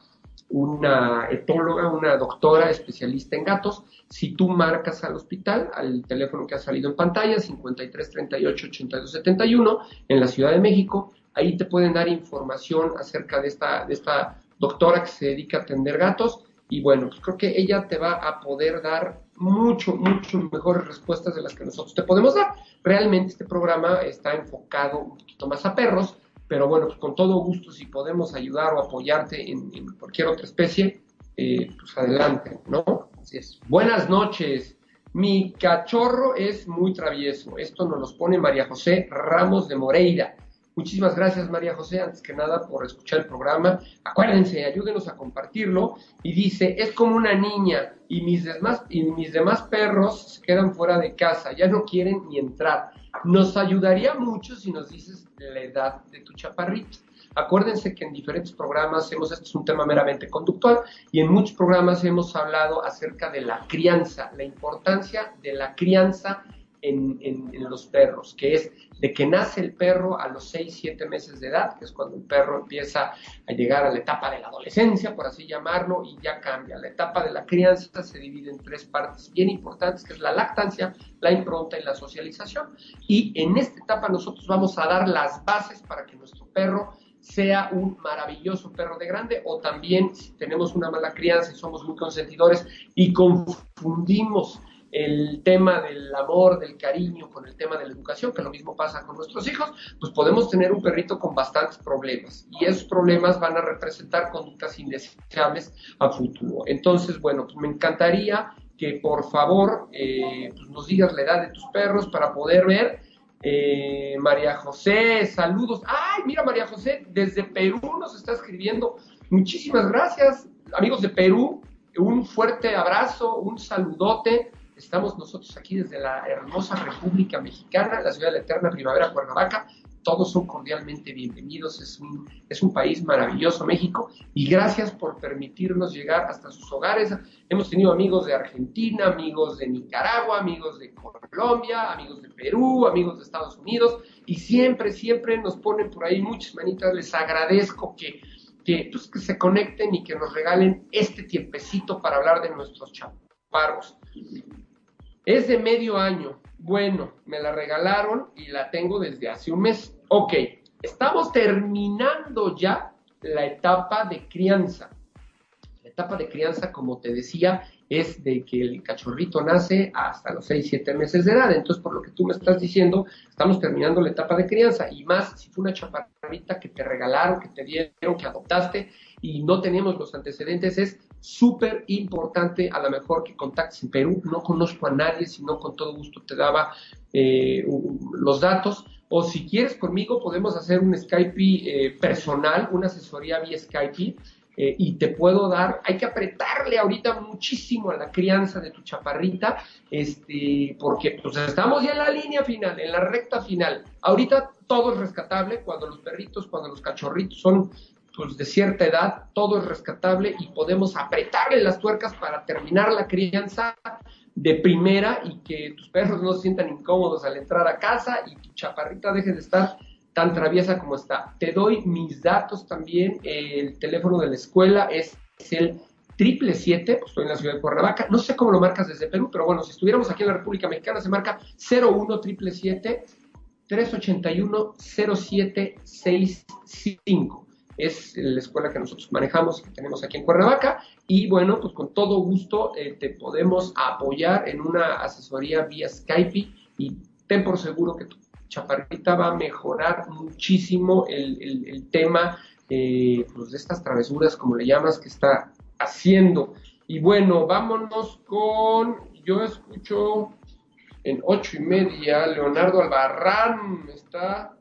una etóloga, una doctora especialista en gatos. Si tú marcas al hospital, al teléfono que ha salido en pantalla, 53 38 82 71, en la Ciudad de México, ahí te pueden dar información acerca de esta, de esta doctora que se dedica a atender gatos. Y bueno, pues creo que ella te va a poder dar mucho, mucho mejores respuestas de las que nosotros te podemos dar. Realmente este programa está enfocado un poquito más a perros, pero bueno, pues con todo gusto, si podemos ayudar o apoyarte en, cualquier otra especie, eh, pues adelante, ¿no? Así es. Buenas noches. Mi cachorro es muy travieso. Esto nos lo pone María José Ramos de Moreira. Muchísimas gracias, María José, antes que nada, por escuchar el programa. Acuérdense, ayúdenos a compartirlo. Y dice, es como una niña y mis, demás, y mis demás perros se quedan fuera de casa, ya no quieren ni entrar. Nos ayudaría mucho si nos dices la edad de tu chaparrito. Acuérdense que en diferentes programas hemos, esto es un tema meramente conductual, y en muchos programas hemos hablado acerca de la crianza, la importancia de la crianza en, los perros, que es de que nace el perro a los 6, 7 meses de edad, que es cuando el perro empieza a llegar a la etapa de la adolescencia, por así llamarlo, y ya cambia. La etapa de la crianza se divide en tres partes bien importantes, que es la lactancia, la impronta y la socialización. Y en esta etapa nosotros vamos a dar las bases para que nuestro perro sea un maravilloso perro de grande o también si tenemos una mala crianza y somos muy consentidores y confundimos el tema del amor, del cariño, con el tema de la educación, que lo mismo pasa con nuestros hijos, pues podemos tener un perrito con bastantes problemas y esos problemas van a representar conductas indeseables a futuro. Entonces, bueno, pues me encantaría que por favor eh, pues nos digas la edad de tus perros para poder ver. Eh, María José, saludos. Ay, mira María José, desde Perú nos está escribiendo. Muchísimas gracias, amigos de Perú. Un fuerte abrazo, un saludote. Estamos nosotros aquí desde la hermosa República Mexicana, la ciudad de la eterna primavera, Cuernavaca. Todos son cordialmente bienvenidos. Es un, es un país maravilloso, México. Y gracias por permitirnos llegar hasta sus hogares. Hemos tenido amigos de Argentina, amigos de Nicaragua, amigos de Colombia, amigos de Perú, amigos de Estados Unidos. Y siempre, siempre nos ponen por ahí muchas manitas. Les agradezco que, que, pues, que se conecten y que nos regalen este tiempecito para hablar de nuestros chaparros. Es de medio año. Bueno, me la regalaron y la tengo desde hace un mes. Ok, estamos terminando ya la etapa de crianza. La etapa de crianza, como te decía, es de que el cachorrito nace hasta los 6, 7 meses de edad. Entonces, por lo que tú me estás diciendo, estamos terminando la etapa de crianza. Y más si fue una chaparrita que te regalaron, que te dieron, que adoptaste y no tenemos los antecedentes, es súper importante a lo mejor que contactes en Perú. No conozco a nadie, sino con todo gusto te daba eh, los datos. O si quieres conmigo, podemos hacer un Skype eh, personal, una asesoría vía Skype. eh, y te puedo dar, hay que apretarle ahorita muchísimo a la crianza de tu chaparrita, este, porque pues estamos ya en la línea final, en la recta final. Ahorita todo es rescatable, cuando los perritos, cuando los cachorritos son pues de cierta edad, todo es rescatable y podemos apretarle las tuercas para terminar la crianza de primera y que tus perros no se sientan incómodos al entrar a casa y tu chaparrita deje de estar tan traviesa como está. Te doy mis datos también, el teléfono de la escuela es, el triple siete, pues estoy en la ciudad de Cuernavaca, no sé cómo lo marcas desde Perú, pero bueno, si estuviéramos aquí en la República Mexicana se marca 01 triple 381 0765 es la escuela que nosotros manejamos y que tenemos aquí en Cuernavaca. Y bueno, pues con todo gusto eh, te podemos apoyar en una asesoría vía Skype y ten por seguro que tu chaparrita va a mejorar muchísimo el, tema eh, pues de estas travesuras, como le llamas, que está haciendo. Y bueno, vámonos con, yo escucho en ocho y media, Leonardo Albarrán está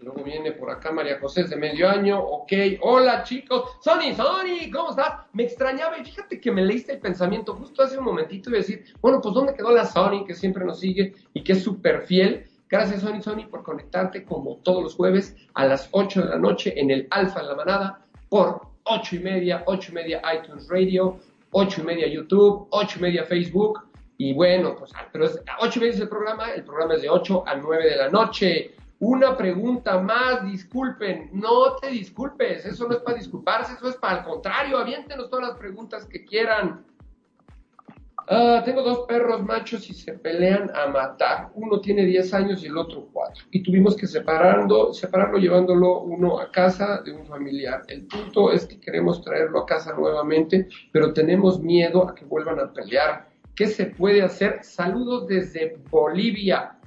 Luego viene por acá María José de medio año. Ok, hola chicos. Sony, Sony, ¿cómo estás? Me extrañaba y fíjate que me leíste el pensamiento justo hace un momentito y decir, bueno, pues ¿dónde quedó la Sony que siempre nos sigue y que es súper fiel? Gracias Sony, Sony, por conectarte como todos los jueves a las 8 de la noche en el Alfa en la Manada por 8 y media, 8 y media iTunes Radio, 8 y media YouTube, 8 y media Facebook. Y bueno, pues, pero es 8 y media es el programa, el programa es de 8 a 9 de la noche. Una pregunta más, disculpen, no te disculpes, eso no es para disculparse, eso es para el contrario, aviéntenos todas las preguntas que quieran. Ah, tengo dos perros machos y se pelean a matar. Uno tiene 10 años y el otro 4. Y tuvimos que separando, separarlo llevándolo uno a casa de un familiar. El punto es que queremos traerlo a casa nuevamente, pero tenemos miedo a que vuelvan a pelear. ¿Qué se puede hacer? Saludos desde Bolivia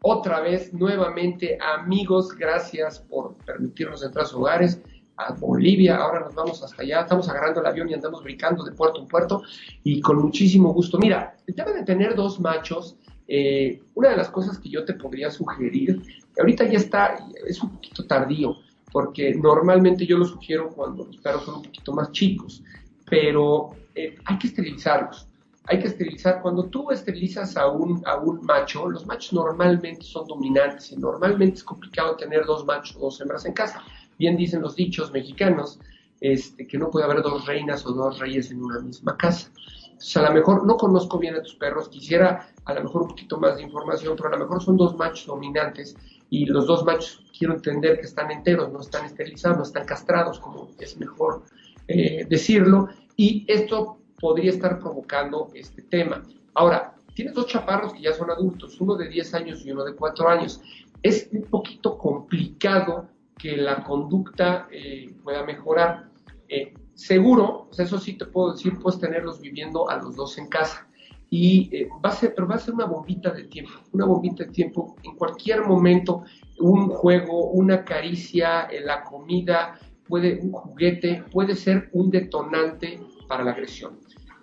otra vez, nuevamente, amigos, gracias por permitirnos entrar a sus hogares, a Bolivia, ahora nos vamos hasta allá, estamos agarrando el avión y andamos brincando de puerto en puerto y con muchísimo gusto. Mira, el tema de tener dos machos, eh, una de las cosas que yo te podría sugerir, ahorita ya está, es un poquito tardío, porque normalmente yo lo sugiero cuando los perros son un poquito más chicos, pero eh, hay que esterilizarlos hay que esterilizar. Cuando tú esterilizas a un, a un macho, los machos normalmente son dominantes y normalmente es complicado tener dos machos o dos hembras en casa. Bien dicen los dichos mexicanos este, que no puede haber dos reinas o dos reyes en una misma casa. Entonces, a lo mejor no conozco bien a tus perros, quisiera a lo mejor un poquito más de información, pero a lo mejor son dos machos dominantes y los dos machos quiero entender que están enteros, no están esterilizados, no están castrados, como es mejor eh, decirlo. Y esto podría estar provocando este tema. Ahora, tienes dos chaparros que ya son adultos, uno de 10 años y uno de 4 años. Es un poquito complicado que la conducta eh, pueda mejorar. Eh, seguro, pues eso sí te puedo decir, puedes tenerlos viviendo a los dos en casa. Y eh, va a ser, pero va a ser una bombita de tiempo, una bombita de tiempo en cualquier momento, un juego, una caricia, la comida, puede, un juguete, puede ser un detonante para la agresión.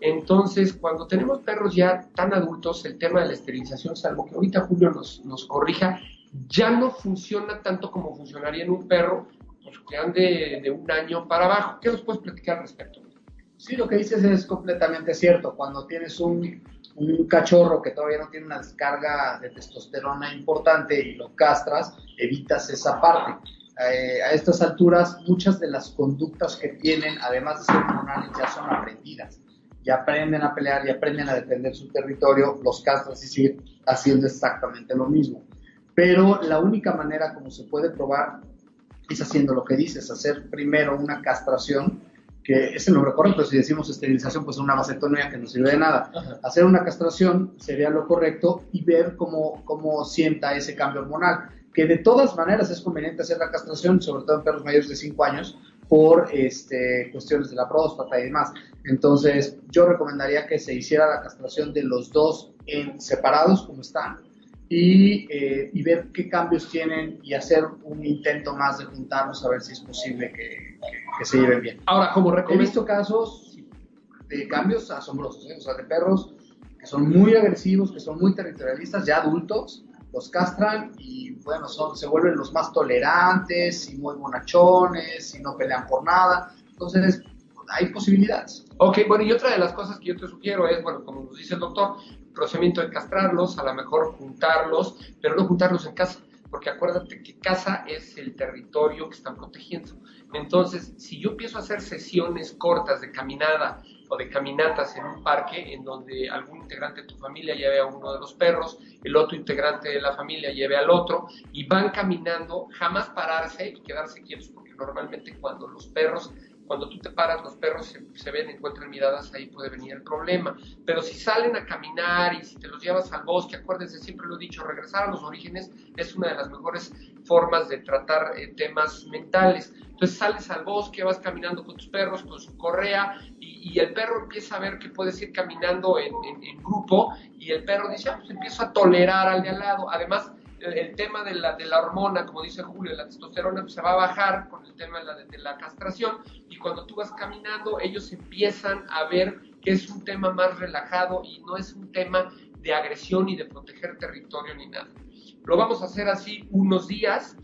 Entonces, cuando tenemos perros ya tan adultos, el tema de la esterilización, salvo que ahorita Julio nos, corrija, ya no funciona tanto como funcionaría en un perro pues, que ande de un año para abajo. ¿Qué nos puedes platicar al respecto? Sí, lo que dices es completamente cierto. Cuando tienes un, un cachorro que todavía no tiene una descarga de testosterona importante y lo castras, evitas esa parte. Eh, a estas alturas, muchas de las conductas que tienen, además de ser hormonales, ya son aprendidas ya aprenden a pelear, y aprenden a defender su territorio, los castras y siguen haciendo exactamente lo mismo. Pero la única manera como se puede probar es haciendo lo que dices, hacer primero una castración, que es el nombre correcto, si decimos esterilización, pues una vasectomía que no sirve de nada. Hacer una castración sería lo correcto y ver cómo, cómo sienta ese cambio hormonal, que de todas maneras es conveniente hacer la castración, sobre todo en perros mayores de 5 años, por este, cuestiones de la próstata y demás. Entonces, yo recomendaría que se hiciera la castración de los dos en separados, como están, y, eh, y, ver qué cambios tienen y hacer un intento más de juntarnos a ver si es posible que, que, se lleven bien. Ahora, como he visto casos de cambios asombrosos, ¿eh? o sea, de perros que son muy agresivos, que son muy territorialistas, ya adultos, los castran y bueno, son, se vuelven los más tolerantes y muy bonachones y no pelean por nada. Entonces, hay posibilidades. Ok, bueno, y otra de las cosas que yo te sugiero es, bueno, como nos dice el doctor, procedimiento de castrarlos, a lo mejor juntarlos, pero no juntarlos en casa, porque acuérdate que casa es el territorio que están protegiendo. Entonces, si yo empiezo a hacer sesiones cortas de caminada o de caminatas en un parque en donde algún integrante de tu familia lleve a uno de los perros, el otro integrante de la familia lleve al otro y van caminando, jamás pararse y quedarse quietos, porque normalmente cuando los perros cuando tú te paras, los perros se, ven, encuentran miradas, ahí puede venir el problema. Pero si salen a caminar y si te los llevas al bosque, acuérdense, siempre lo he dicho, regresar a los orígenes es una de las mejores formas de tratar eh, temas mentales. Entonces sales al bosque, vas caminando con tus perros, con su correa, y, el perro empieza a ver que puedes ir caminando en, grupo, y el perro dice, ah, pues empiezo a tolerar al de al lado. Además, el, tema de la, de la hormona, como dice Julio, la testosterona, pues, se va a bajar con el tema de la, de la castración y cuando tú vas caminando, ellos empiezan a ver que es un tema más relajado y no es un tema de agresión y de proteger territorio ni nada. Lo vamos a hacer así unos días,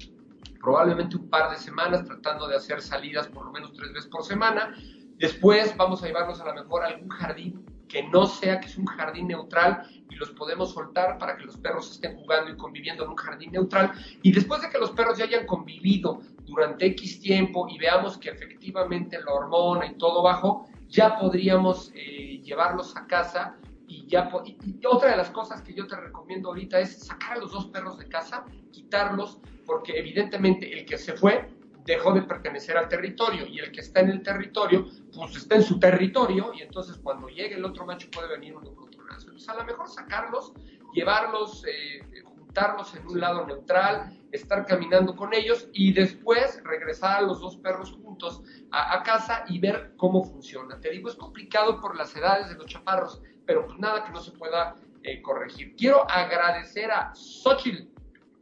probablemente un par de semanas, tratando de hacer salidas por lo menos tres veces por semana. Después vamos a llevarlos a lo mejor a algún jardín que no sea que es un jardín neutral y los podemos soltar para que los perros estén jugando y conviviendo en un jardín neutral. Y después de que los perros ya hayan convivido durante X tiempo y veamos que efectivamente la hormona y todo bajo, ya podríamos eh, llevarlos a casa y ya y, otra de las cosas que yo te recomiendo ahorita es sacar a los dos perros de casa, quitarlos, porque evidentemente el que se fue dejó de pertenecer al territorio y el que está en el territorio, pues está en su territorio y entonces cuando llegue el otro macho puede venir uno encontronazo. Entonces a lo mejor sacarlos, llevarlos, eh, juntarlos en un lado neutral, estar caminando con ellos y después regresar a los dos perros juntos a, casa y ver cómo funciona. Te digo, es complicado por las edades de los chaparros, pero pues nada que no se pueda eh, corregir. Quiero agradecer a Xochitl.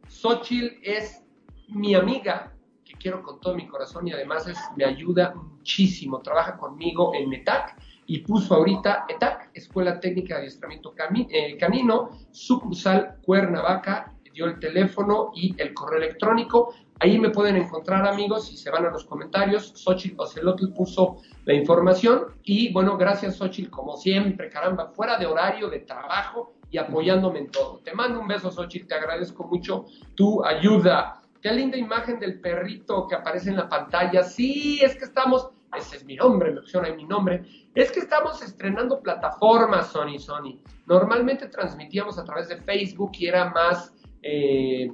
Xochitl es mi amiga, quiero con todo mi corazón y además me ayuda muchísimo. Trabaja conmigo en ETAC y puso ahorita ETAC, Escuela Técnica de Adiestramiento eh, Canino, sucursal Cuernavaca, dio el teléfono y el correo electrónico. Ahí me pueden encontrar, amigos, y se van a los comentarios. Xochitl Ocelotl puso la información. Y bueno, gracias, Xochitl, como siempre, caramba, fuera de horario de trabajo y apoyándome en todo. Te mando un beso, Xochitl, te agradezco mucho tu ayuda. Qué linda imagen del perrito que aparece en la pantalla. Sí, es que estamos, ese es mi nombre, me ahí mi nombre. Es que estamos estrenando plataformas, Sony, Sony. Normalmente transmitíamos a través de Facebook y era más, eh,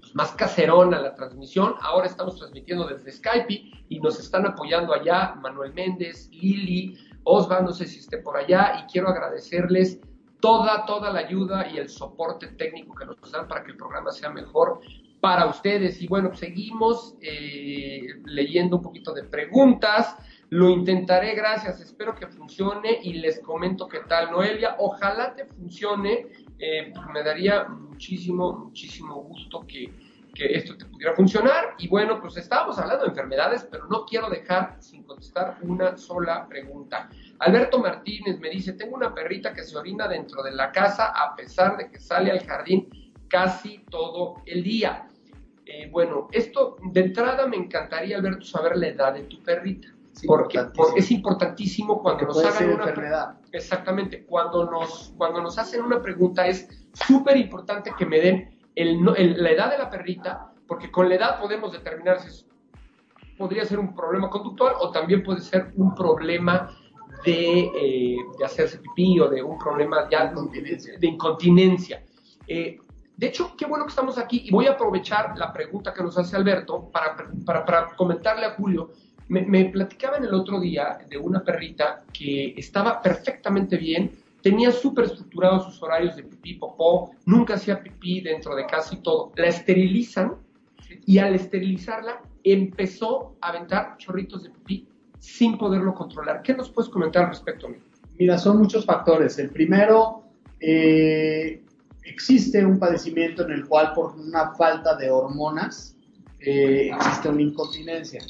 pues, más caserona la transmisión. Ahora estamos transmitiendo desde Skype y nos están apoyando allá Manuel Méndez, Lili, Osva, no sé si esté por allá. Y quiero agradecerles toda, toda la ayuda y el soporte técnico que nos dan para que el programa sea mejor para ustedes. Y bueno, seguimos eh, leyendo un poquito de preguntas. Lo intentaré, gracias. Espero que funcione y les comento qué tal, Noelia. Ojalá te funcione. Eh, me daría muchísimo, muchísimo gusto que, que esto te pudiera funcionar. Y bueno, pues estábamos hablando de enfermedades, pero no quiero dejar sin contestar una sola pregunta. Alberto Martínez me dice, tengo una perrita que se orina dentro de la casa a pesar de que sale al jardín casi todo el día. Eh, bueno, esto de entrada me encantaría, Alberto, saber la edad de tu perrita. porque, es importantísimo cuando nos hagan una enfermedad. Exactamente, cuando nos, cuando nos hacen una pregunta es súper importante que me den el, la edad de la perrita, porque con la edad podemos determinar si podría ser un problema conductual o también puede ser un problema de, eh, de hacerse pipí o de un problema ya de incontinencia. Eh, de hecho, qué bueno que estamos aquí y voy a aprovechar la pregunta que nos hace Alberto para, comentarle a Julio. Me, me, platicaban el otro día de una perrita que estaba perfectamente bien, tenía súper estructurados sus horarios de pipí, popó, nunca hacía pipí dentro de casi todo. La esterilizan y al esterilizarla empezó a aventar chorritos de pipí sin poderlo controlar. ¿Qué nos puedes comentar al respecto? Mira, son muchos factores. El primero, eh, existe un padecimiento en el cual por una falta de hormonas eh, existe una incontinencia.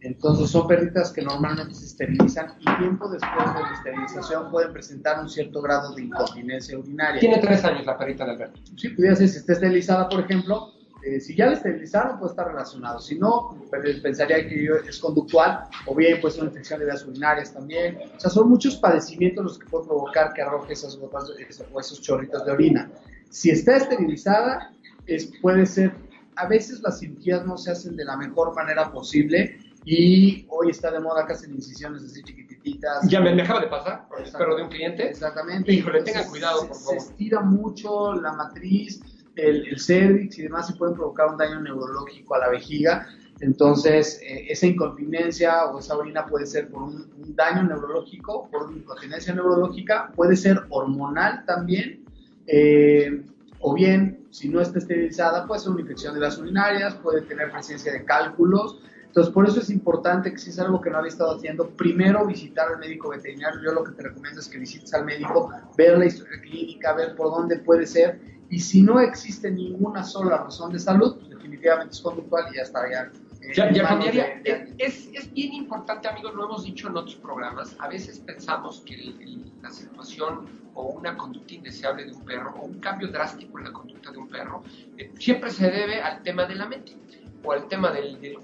Entonces son perritas que normalmente se esterilizan y tiempo después de la esterilización pueden presentar un cierto grado de incontinencia urinaria. Tiene tres años la perrita de Alberto. Sí, pudiera ser, si está esterilizada, por ejemplo, eh, si ya la esterilizaron, puede estar relacionado. Si no, pues, pensaría que es conductual, o bien puede ser una infección de vías urinarias también. O sea, son muchos padecimientos los que pueden provocar que arroje esas gotas o esos chorritos de orina. Si está esterilizada, es, puede ser, a veces las cirugías no se hacen de la mejor manera posible y hoy está de moda que hacen incisiones así chiquititas. Ya me, dejaba de pasar por el perro de un cliente. Exactamente. Híjole, tengan cuidado, por favor. Se estira mucho la matriz el, el cervix y demás y pueden provocar un daño neurológico a la vejiga. Entonces, eh, esa incontinencia o esa orina puede ser por un, daño neurológico, por una incontinencia neurológica, puede ser hormonal también, eh, o bien, si no está esterilizada, puede ser una infección de las urinarias, puede tener presencia de cálculos. Entonces, por eso es importante que si es algo que no había estado haciendo, primero visitar al médico veterinario. Yo lo que te recomiendo es que visites al médico, ver la historia clínica, ver por dónde puede ser y si no existe ninguna sola razón de salud, pues definitivamente es conductual y ya estaría. Eh, ya, ya cambiaría. es, es, bien importante, amigos, lo hemos dicho en otros programas. A veces pensamos que la situación o una conducta indeseable de un perro o un cambio drástico en la conducta de un perro eh, siempre se debe al tema de la mente o al tema del, del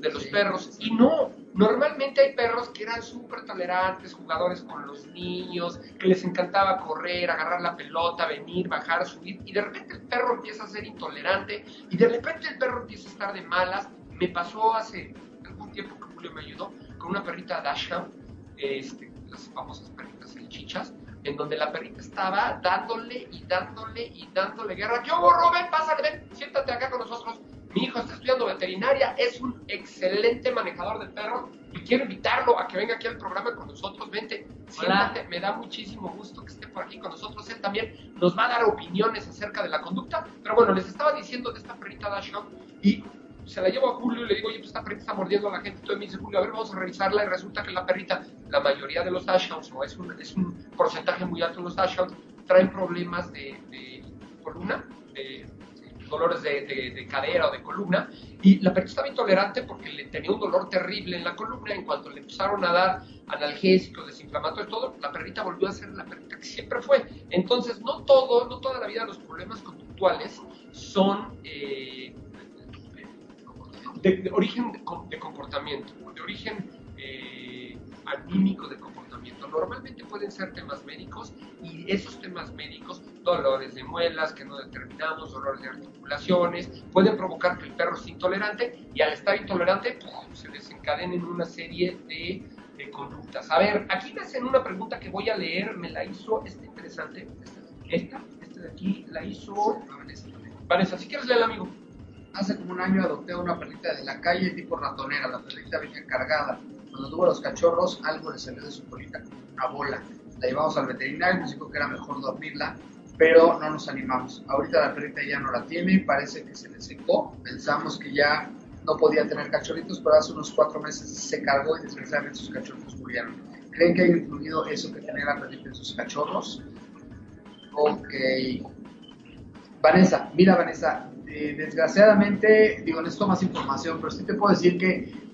de los perros. Y no, normalmente hay perros que eran súper tolerantes, jugadores con los niños, que les encantaba correr, agarrar la pelota, venir, bajar, subir, y de repente el perro empieza a ser intolerante, y de repente el perro empieza a estar de malas. Me pasó hace algún tiempo que Julio me ayudó con una perrita Dashhound, este, las famosas perritas chichas, en donde la perrita estaba dándole y dándole y dándole guerra. Yo, Robert, pásale, ven, siéntate acá con nosotros mi hijo está estudiando veterinaria, es un excelente manejador de perros y quiero invitarlo a que venga aquí al programa con nosotros. Vente, siéntate, me da muchísimo gusto que esté por aquí con nosotros. Él también nos va a dar opiniones acerca de la conducta. Pero bueno, les estaba diciendo de esta perrita Dashhound y se la llevo a Julio y le digo, oye, pues esta perrita está mordiendo a la gente. Entonces me dice Julio, a ver, vamos a revisarla. Y resulta que la perrita, la mayoría de los Dashhounds, o es un, es un porcentaje muy alto de los Dashhounds, traen problemas de, de columna, de dolores de, cadera o de columna, y la perrita estaba intolerante porque le tenía un dolor terrible en la columna. En cuanto le empezaron a dar analgésicos, desinflamatorios, todo, la perrita volvió a ser la perrita que siempre fue. Entonces, no todo, no toda la vida los problemas conductuales son eh, de, origen de, comportamiento, de origen eh, anímico de comportamiento Normalmente pueden ser temas médicos y esos temas médicos, dolores de muelas que no determinamos, dolores de articulaciones, pueden provocar que el perro sea intolerante y al estar intolerante se desencadenen una serie de, conductas. A ver, aquí me hacen una pregunta que voy a leer, me la hizo, esta interesante, esta, esta de aquí la hizo Vanessa. Vanessa, si quieres leer, amigo. Hace como un año adopté a una perrita de la calle tipo ratonera, la perrita venía cargada cuando tuvo los cachorros, algo le salió de su colita una bola. La llevamos al veterinario, nos dijo que era mejor dormirla, pero no nos animamos. Ahorita la perrita ya no la tiene, parece que se le secó. Pensamos que ya no podía tener cachorritos, pero hace unos cuatro meses se cargó y desgraciadamente sus cachorros murieron. ¿Creen que haya influido eso que tenía la perrita en sus cachorros? Ok. Vanessa, mira Vanessa, eh, desgraciadamente, digo, necesito más información, pero sí te puedo decir que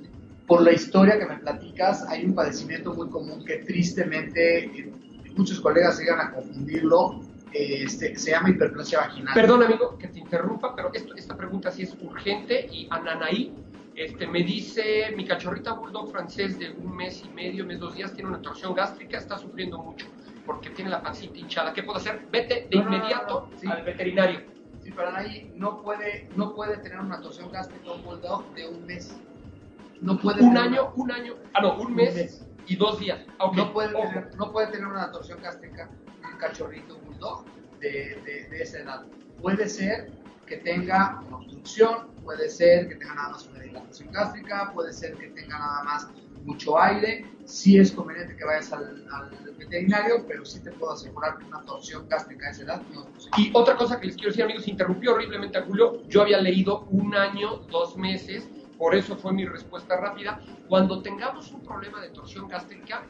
por la historia que me platicas, hay un padecimiento muy común que tristemente eh, muchos colegas llegan a confundirlo. Este, se llama hiperplasia vaginal. Perdón, amigo, que te interrumpa, pero esto, esta pregunta sí es urgente y Ananaí este, me dice, mi cachorrita bulldog francés de un mes y medio, mes dos días, tiene una torsión gástrica, está sufriendo mucho porque tiene la pancita hinchada. ¿Qué puedo hacer? Vete de inmediato al veterinario. Sí, pero Anaí no puede, no puede tener una torsión gástrica un bulldog de un mes no puede un año, un año, ah no, un mes, y dos días. No, puede tener, no puede tener una torsión gástrica un cachorrito bulldog de, de, de, esa edad. Puede ser que tenga una obstrucción, puede ser que tenga nada más una dilatación gástrica, puede ser que tenga nada más mucho aire. Sí es conveniente que vayas al, al veterinario, pero sí te puedo asegurar que una torsión gástrica de esa edad no es posible. Y otra cosa que les quiero decir, amigos, interrumpió horriblemente a Julio. Yo había leído un año, dos meses por eso fue mi respuesta rápida. Cuando tengamos un problema de torsión gástrica,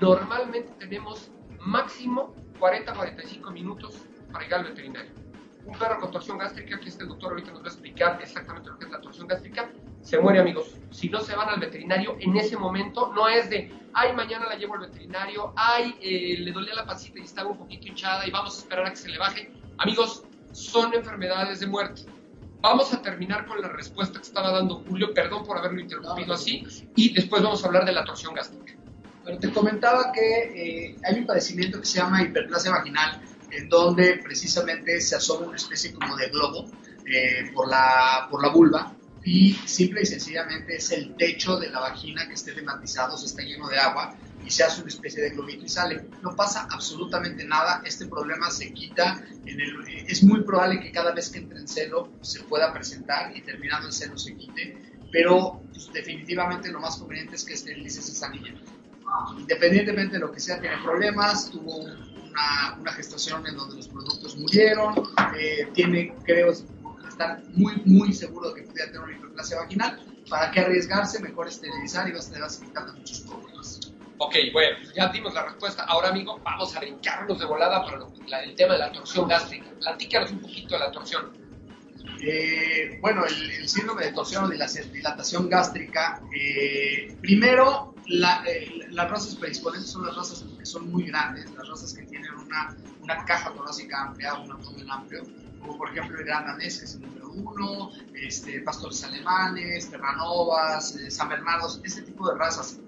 normalmente tenemos máximo 40-45 minutos para llegar al veterinario. Un perro con torsión gástrica, que este doctor ahorita nos va a explicar exactamente lo que es la torsión gástrica, se muere, amigos. Si no se van al veterinario en ese momento, no es de, ay, mañana la llevo al veterinario, ay, eh, le dolía la pancita y estaba un poquito hinchada y vamos a esperar a que se le baje. Amigos, son enfermedades de muerte Vamos a terminar con la respuesta que estaba dando Julio, perdón por haberlo interrumpido así, y después vamos a hablar de la torsión gástrica. Bueno, te comentaba que eh, hay un padecimiento que se llama hiperplasia vaginal, en donde precisamente se asoma una especie como de globo eh, por, la, por la vulva y simple y sencillamente es el techo de la vagina que esté tematizado, se está lleno de agua y se hace una especie de globito y sale. No pasa absolutamente nada, este problema se quita, en el, es muy probable que cada vez que entre en celo se pueda presentar y terminando el celo se quite, pero pues, definitivamente lo más conveniente es que esterilices esa niña. Independientemente de lo que sea, tiene problemas, tuvo una, una gestación en donde los productos murieron, eh, tiene, creo, estar muy, muy seguro de que pudiera tener una hiperplasia vaginal. ¿Para qué arriesgarse? Mejor esterilizar y vas a estar muchos problemas. Ok, bueno, ya dimos la respuesta. Ahora, amigo, vamos a brincarnos de volada para el tema de la torsión gástrica. Platícanos un poquito de la torsión. Eh, bueno, el, síndrome de torsión o de la dilatación gástrica, eh, primero, eh, las razas predisponentes son las razas que son muy grandes, las razas que tienen una, caja torácica amplia, un abdomen amplio, como por ejemplo el gran danés, que es el número uno, este, pastores alemanes, terranovas, San Bernardos, ese tipo de razas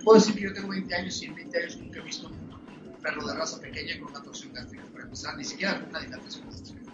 puedo decir que yo tengo 20 años y en 20 años nunca he visto un perro de raza pequeña con una torsión gástrica, para empezar, ni siquiera con una dilatación gástrica.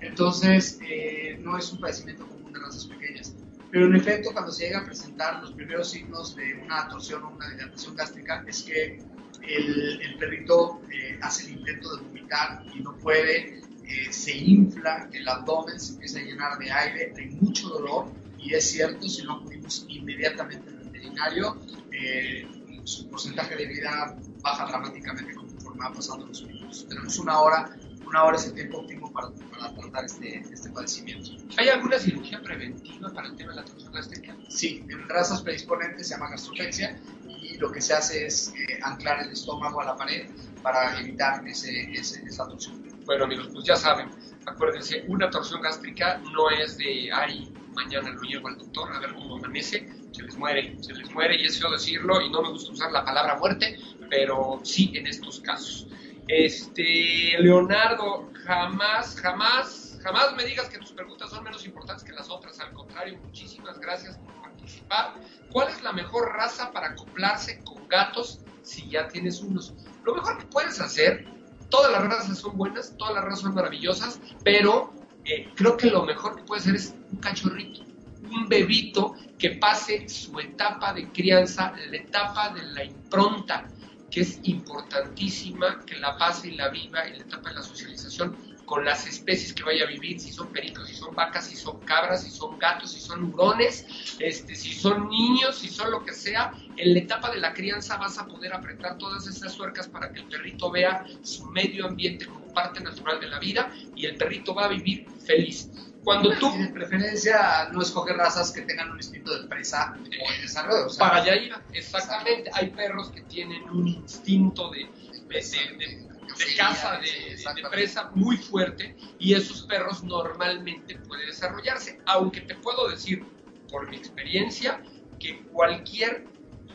Entonces, eh, no es un padecimiento común de razas pequeñas. Pero en efecto, cuando se llega a presentar los primeros signos de una torsión o una dilatación gástrica, es que el, el perrito eh, hace el intento de vomitar y no puede, eh, se infla, el abdomen se empieza a llenar de aire, hay mucho dolor y es cierto, si no acudimos inmediatamente al veterinario, eh, su porcentaje de vida baja dramáticamente conforme va pasando los minutos. Tenemos una hora, una hora es el tiempo óptimo para, para tratar este, este, padecimiento. ¿Hay alguna cirugía preventiva para el tema de la torsión gástrica? Sí, en razas predisponentes se llama gastrofexia y lo que se hace es eh, anclar el estómago a la pared para evitar ese, esa torsión. Bueno amigos, pues ya saben, acuérdense, una torsión gástrica no es de, ay, mañana lo llevo al doctor a ver cómo amanece, se les muere, se les muere y es feo decirlo y no me gusta usar la palabra muerte, pero sí en estos casos. Este, Leonardo, jamás, jamás, jamás me digas que tus preguntas son menos importantes que las otras, al contrario, muchísimas gracias por participar. ¿Cuál es la mejor raza para acoplarse con gatos si ya tienes unos? Lo mejor que puedes hacer, todas las razas son buenas, todas las razas son maravillosas, pero eh, creo que lo mejor que puedes hacer es un cachorrito, un bebito que pase su etapa de crianza, la etapa de la impronta, que es importantísima que la pase y la viva en la etapa de la socialización con las especies que vaya a vivir, si son peritos, si son vacas, si son cabras, si son gatos, si son hurones, este, si son niños, si son lo que sea, en la etapa de la crianza vas a poder apretar todas esas tuercas para que el perrito vea su medio ambiente como parte natural de la vida y el perrito va a vivir feliz. Cuando tú... De preferencia no escoger razas que tengan un instinto de presa o de desarrollo. para allá iba, exactamente. Hay perros que tienen un instinto de, de, caza, de, presa muy fuerte y esos perros normalmente pueden desarrollarse. Aunque te puedo decir, por mi experiencia, que cualquier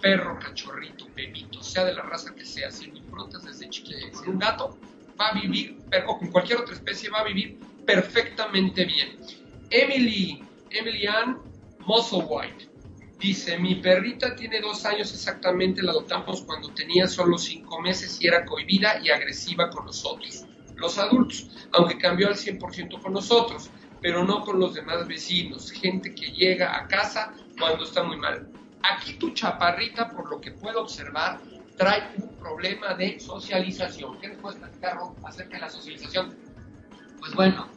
perro, cachorrito, bebito, sea de la raza que sea, si lo improntas desde chiquito con un gato, va a vivir, o con cualquier otra especie, va a vivir perfectamente bien. Emily, Emily Ann White dice, mi perrita tiene dos años exactamente, la adoptamos cuando tenía solo cinco meses y era cohibida y agresiva con nosotros, los adultos, aunque cambió al 100% con nosotros, pero no con los demás vecinos, gente que llega a casa cuando está muy mal. Aquí tu chaparrita, por lo que puedo observar, trae un problema de socialización. ¿Qué nos puedes platicar, acerca de la socialización? Pues bueno,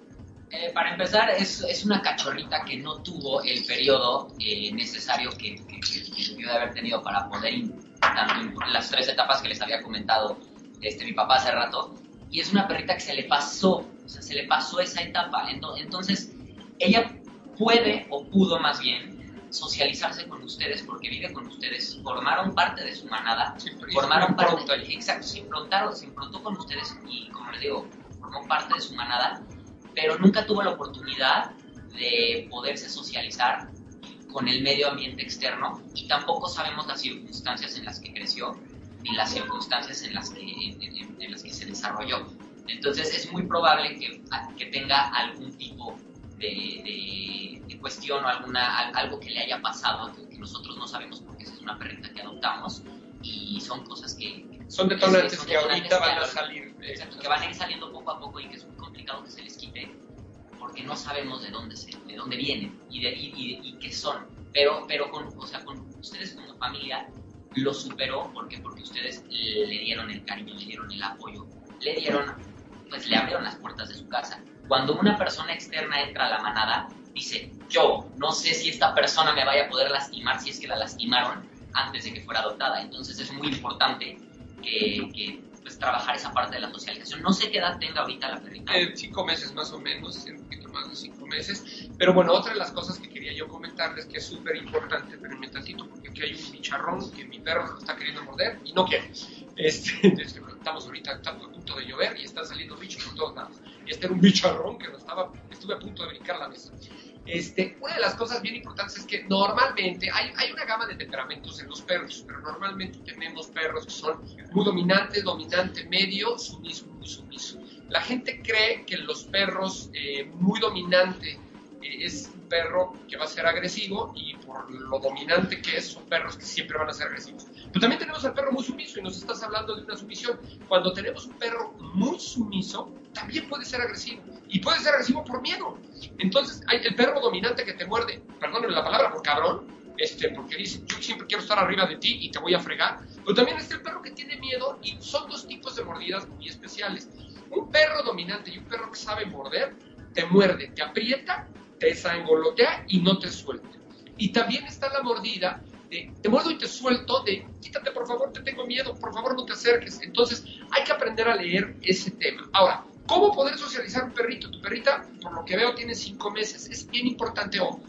eh, para empezar, es, es, una cachorrita que no tuvo el periodo eh, necesario que, que, debió de haber tenido para poder, tanto las tres etapas que les había comentado este, mi papá hace rato, y es una perrita que se le pasó, o sea, se le pasó esa etapa. Entonces, ella puede, o pudo más bien, socializarse con ustedes porque vive con ustedes, formaron parte de su manada, formaron parte, exacto, se improntaron, se improntó con ustedes. Y como les digo, formó parte de su manada, pero nunca tuvo la oportunidad de poderse socializar con el medio ambiente externo y tampoco sabemos las circunstancias en las que creció ni las circunstancias en las que, en, las que se desarrolló. Entonces es muy probable que, que tenga algún tipo de, cuestión o alguna, algo que le haya pasado, que, nosotros no sabemos porque es una perrita que adoptamos y son cosas que... Son detonantes que, ahorita van a salir. Exacto, que van a ir saliendo poco a poco y que es muy complicado que se les quite porque no sabemos de dónde, se, de dónde vienen y, de, y, y, qué son. Pero, pero con, o sea, con ustedes como familia lo superó porque porque ustedes le dieron el cariño, le dieron el apoyo, le dieron, pues le abrieron las puertas de su casa. Cuando una persona externa entra a la manada, dice, yo no sé si esta persona me vaya a poder lastimar si es que la lastimaron antes de que fuera adoptada. Entonces es muy importante que, pues, trabajar esa parte de la socialización. No sé qué edad tenga ahorita la perrita. Eh, cinco meses más o menos, un poquito más de cinco meses. Pero bueno, otra de las cosas que quería yo comentarles que es súper importante, pero tantito, porque aquí hay un bicharrón que mi perro lo está queriendo morder y no quiere. Este, estamos ahorita, estamos a punto de llover y están saliendo bichos por todos lados. Y este era un bicharrón que estaba, estuve a punto de brincar la mesa. Este, una de las cosas bien importantes es que normalmente hay, una gama de temperamentos en los perros, pero normalmente tenemos perros que son muy dominantes, dominante, medio, sumiso, muy sumiso. La gente cree que los perros eh, muy dominante eh, es un perro que va a ser agresivo y por lo dominante que es, son perros que siempre van a ser agresivos. Pero también tenemos al perro muy sumiso y nos estás hablando de una sumisión. Cuando tenemos un perro muy sumiso, también puede ser agresivo y puede ser agresivo por miedo. Entonces, hay el perro dominante que te muerde, perdónenme la palabra por cabrón, este, porque dice, yo siempre quiero estar arriba de ti y te voy a fregar. Pero también está el perro que tiene miedo y son dos tipos de mordidas muy especiales. Un perro dominante y un perro que sabe morder, te muerde, te aprieta te sangolotea y no te suelta. Y también está la mordida te muerdo y te suelto, de quítate por favor, te tengo miedo, por favor no te acerques. Entonces hay que aprender a leer ese tema. Ahora, ¿cómo poder socializar un perrito? Tu perrita, por lo que veo, tiene cinco meses. Es bien importante, o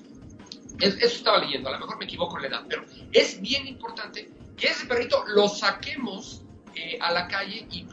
eso estaba leyendo, a lo mejor me equivoco en la edad, pero es bien importante que ese perrito lo saquemos eh, a la calle y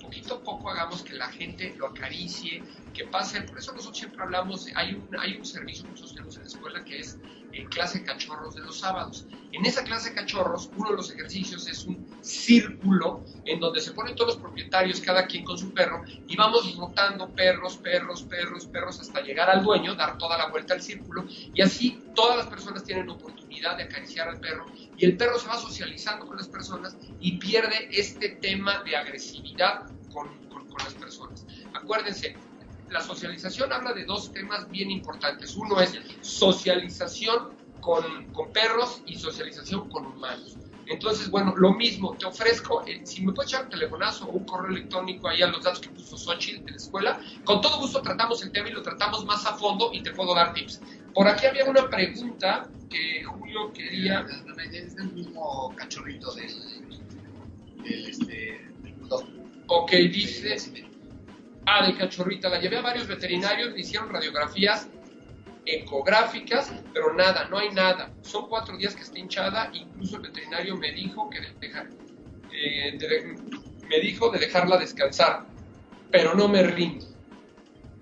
poquito a poco hagamos que la gente lo acaricie, que pase. Por eso nosotros siempre hablamos, hay, un, hay un servicio que nosotros tenemos en la escuela que es eh, clase cachorros de los sábados. En esa clase cachorros, uno de los ejercicios es un círculo en donde se ponen todos los propietarios, cada quien con su perro, y vamos rotando perros, perros, perros, perros, hasta llegar al dueño, dar toda la vuelta al círculo, y así todas las personas tienen oportunidad de acariciar al perro, y el perro se va socializando con las personas y pierde este tema de agresividad con, con las personas. Acuérdense, la socialización habla de dos temas bien importantes. Uno es socialización con, con perros y socialización con humanos. Entonces, bueno, lo mismo, te ofrezco, eh, si me puedes echar un telefonazo o un correo electrónico ahí a los datos que puso Xochitl de la escuela, con todo gusto tratamos el tema y lo tratamos más a fondo y te puedo dar tips. Por aquí había una pregunta que Julio quería... Es el mismo cachorrito del, del, este, del Ok, dice... Ah, de cachorrita. La llevé a varios veterinarios, le hicieron radiografías ecográficas, pero nada, no hay nada. Son cuatro días que está hinchada, incluso el veterinario me dijo que eh, me dijo de dejarla descansar, pero no me rindo.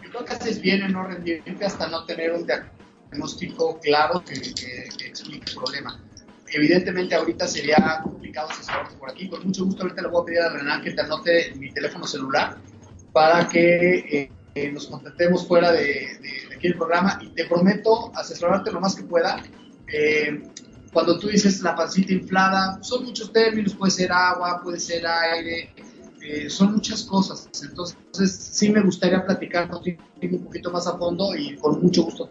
Yo creo que haces bien en no rendirte hasta no tener un diagnóstico claro que, explique el problema. Evidentemente ahorita sería complicado asesorarte por aquí. Con mucho gusto ahorita le voy a pedir a Renan que te anote mi teléfono celular para que eh, nos contactemos fuera de, aquí el programa y te prometo asesorarte lo más que pueda. Eh, cuando tú dices la pancita inflada, son muchos términos, puede ser agua, puede ser aire, eh, son muchas cosas. Entonces, sí me gustaría platicar contigo un poquito más a fondo y con mucho gusto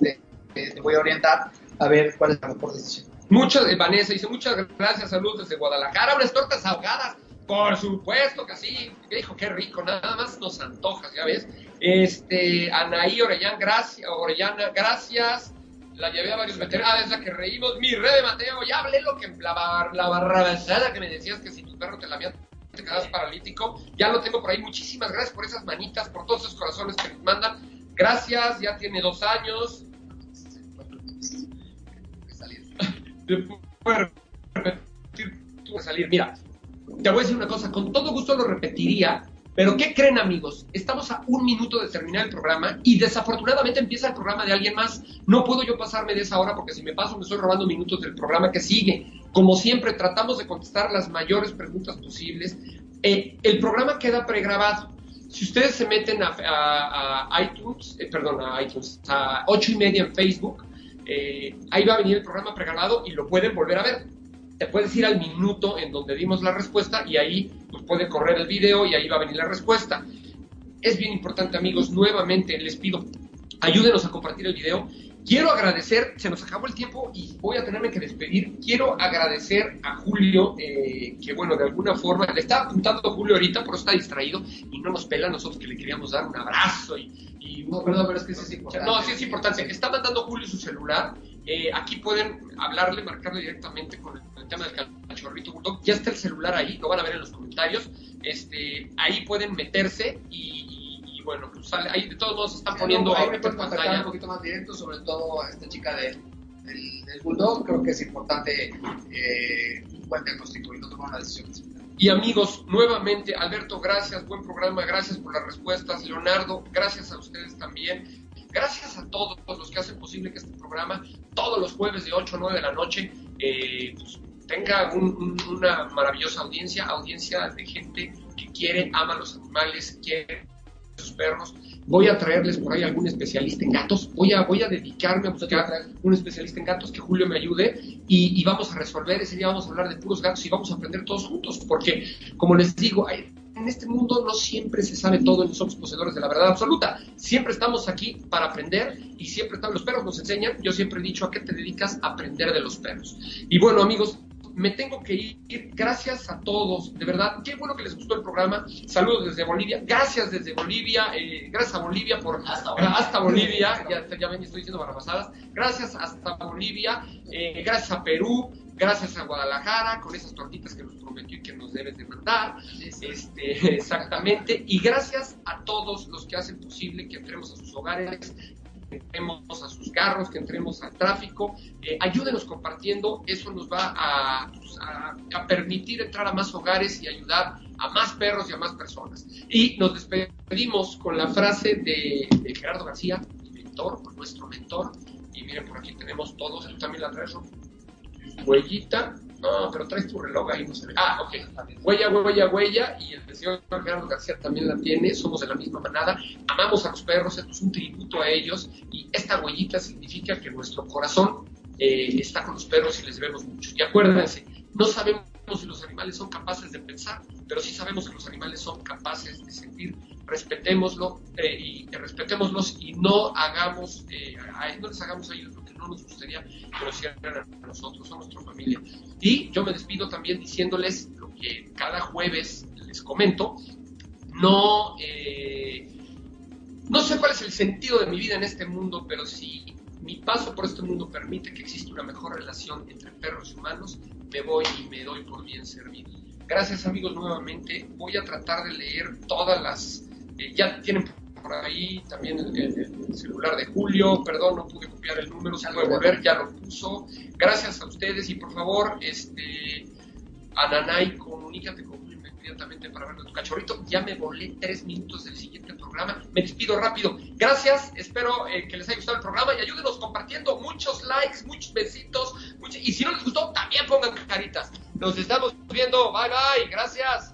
te, te voy a orientar a ver cuál es la mejor decisión. Muchas, Vanessa dice, muchas gracias, saludos desde Guadalajara, unas tortas ahogadas por supuesto que sí, dijo, qué rico, nada más nos antojas, ya ves. Este, Anaí Orellana, gracias, Orellana, gracias. La llevé a varios veteranos, ah, es la que reímos. Mi red de Mateo, ya hablé lo que la, la barrabasada que me decías que si tu perro te la lamía te quedas paralítico. Ya lo tengo por ahí. Muchísimas gracias por esas manitas, por todos esos corazones que nos mandan. Gracias, ya tiene dos años. salir. Mira, te voy a decir una cosa, con todo gusto lo repetiría, pero ¿qué creen amigos? Estamos a un minuto de terminar el programa y desafortunadamente empieza el programa de alguien más. No puedo yo pasarme de esa hora porque si me paso me estoy robando minutos del programa que sigue. Como siempre, tratamos de contestar las mayores preguntas posibles. Eh, el programa queda pregrabado. Si ustedes se meten a, iTunes, eh, perdón, a iTunes, a 8 y media en Facebook, eh, ahí va a venir el programa pregrabado y lo pueden volver a ver. Te puedes ir al minuto en donde dimos la respuesta y ahí pues, puede correr el video y ahí va a venir la respuesta. Es bien importante, amigos, nuevamente les pido, ayúdenos a compartir el video Quiero agradecer, se nos acabó el tiempo y voy a tenerme que despedir. Quiero agradecer a Julio, eh, que bueno, de alguna forma, le está apuntando a Julio ahorita, pero está distraído y no nos pela a nosotros que le queríamos dar un abrazo y... no, perdón, pero es que es importante. No, sí es importante. Está mandando Julio su celular. Eh, aquí pueden hablarle, marcarle directamente con el, tema del cachorrito bulldog. Ya está el celular ahí, lo van a ver en los comentarios. Este, ahí pueden meterse y bueno, pues sale, ahí de todos modos están poniendo ahí me pueden contactar un poquito más directo, sobre todo a esta chica de, del, del Bulldog, creo que es importante eh, un buen diagnóstico y no tomar una decisión. Y amigos, nuevamente, Alberto, gracias, buen programa, gracias por las respuestas. Leonardo, gracias a ustedes también. Gracias a todos los que hacen posible que este programa, todos los jueves de 8 o 9 de la noche, eh, pues, tenga una maravillosa audiencia, audiencia de gente que quiere, ama los animales, quiere sus perros. Voy a traerles por ahí algún especialista en gatos. Voy a, voy a dedicarme a buscar un especialista en gatos que Julio me ayude y, vamos a resolver. Ese día vamos a hablar de puros gatos y vamos a aprender todos juntos. Porque, como les digo, en este mundo no siempre se sabe todo y no somos poseedores de la verdad absoluta. Siempre estamos aquí para aprender y siempre están, los perros nos enseñan. Yo siempre he dicho a qué te dedicas a aprender de los perros. Y bueno, amigos, me tengo que ir. Gracias a todos, de verdad. Qué bueno que les gustó el programa. Saludos desde Bolivia. Gracias desde Bolivia. Eh, gracias a Bolivia por hasta Bolivia. Ya, ya ven, estoy diciendo barrabasadas. Gracias hasta Bolivia. Eh, gracias a Perú. Gracias a Guadalajara con esas tortitas que nos prometió y que nos debes de mandar. Este, exactamente. Y gracias a todos los que hacen posible que entremos a sus hogares, que entremos a sus carros, que entremos al tráfico. Eh, ayúdenos compartiendo, eso nos va pues, a, a, permitir entrar a más hogares y ayudar a más perros y a más personas. Y nos despedimos con la frase de, Gerardo García, mi mentor, nuestro mentor. Y miren, por aquí tenemos todos, yo también la traigo, huellita, no, pero traes tu reloj ahí, no se ve. Ah, ok. Huella, huella, huella. Y el señor Gerardo García también la tiene. Somos de la misma manada. Amamos a los perros. Esto es un tributo a ellos. Y esta huellita significa que nuestro corazón eh, está con los perros y les debemos mucho. Y acuérdense, no sabemos si los animales son capaces de pensar, pero sí sabemos que los animales son capaces de sentir. Respetémoslo eh, y respetémoslos y no hagamos, eh, no les hagamos a ellos nos gustaría que lo hicieran a nosotros, a nuestra familia. Y yo me despido también diciéndoles lo que cada jueves les comento, no, eh, no sé cuál es el sentido de mi vida en este mundo, pero si mi paso por este mundo permite que exista una mejor relación entre perros y humanos, me voy y me doy por bien servido. Gracias amigos nuevamente. Voy a tratar de leer todas las... Eh, ya tienen por ahí, también el, celular de Julio, perdón, no pude copiar el número, se puede volver, ya lo puso. Gracias a ustedes y por favor, este, Ananay, comunícate con Julio inmediatamente para verlo tu cachorrito. Ya me volé tres minutos del siguiente programa, me despido rápido. Gracias, espero eh, que les haya gustado el programa y ayúdenos compartiendo muchos likes, muchos besitos, y si no les gustó, también pongan caritas. Nos estamos viendo, bye bye, gracias.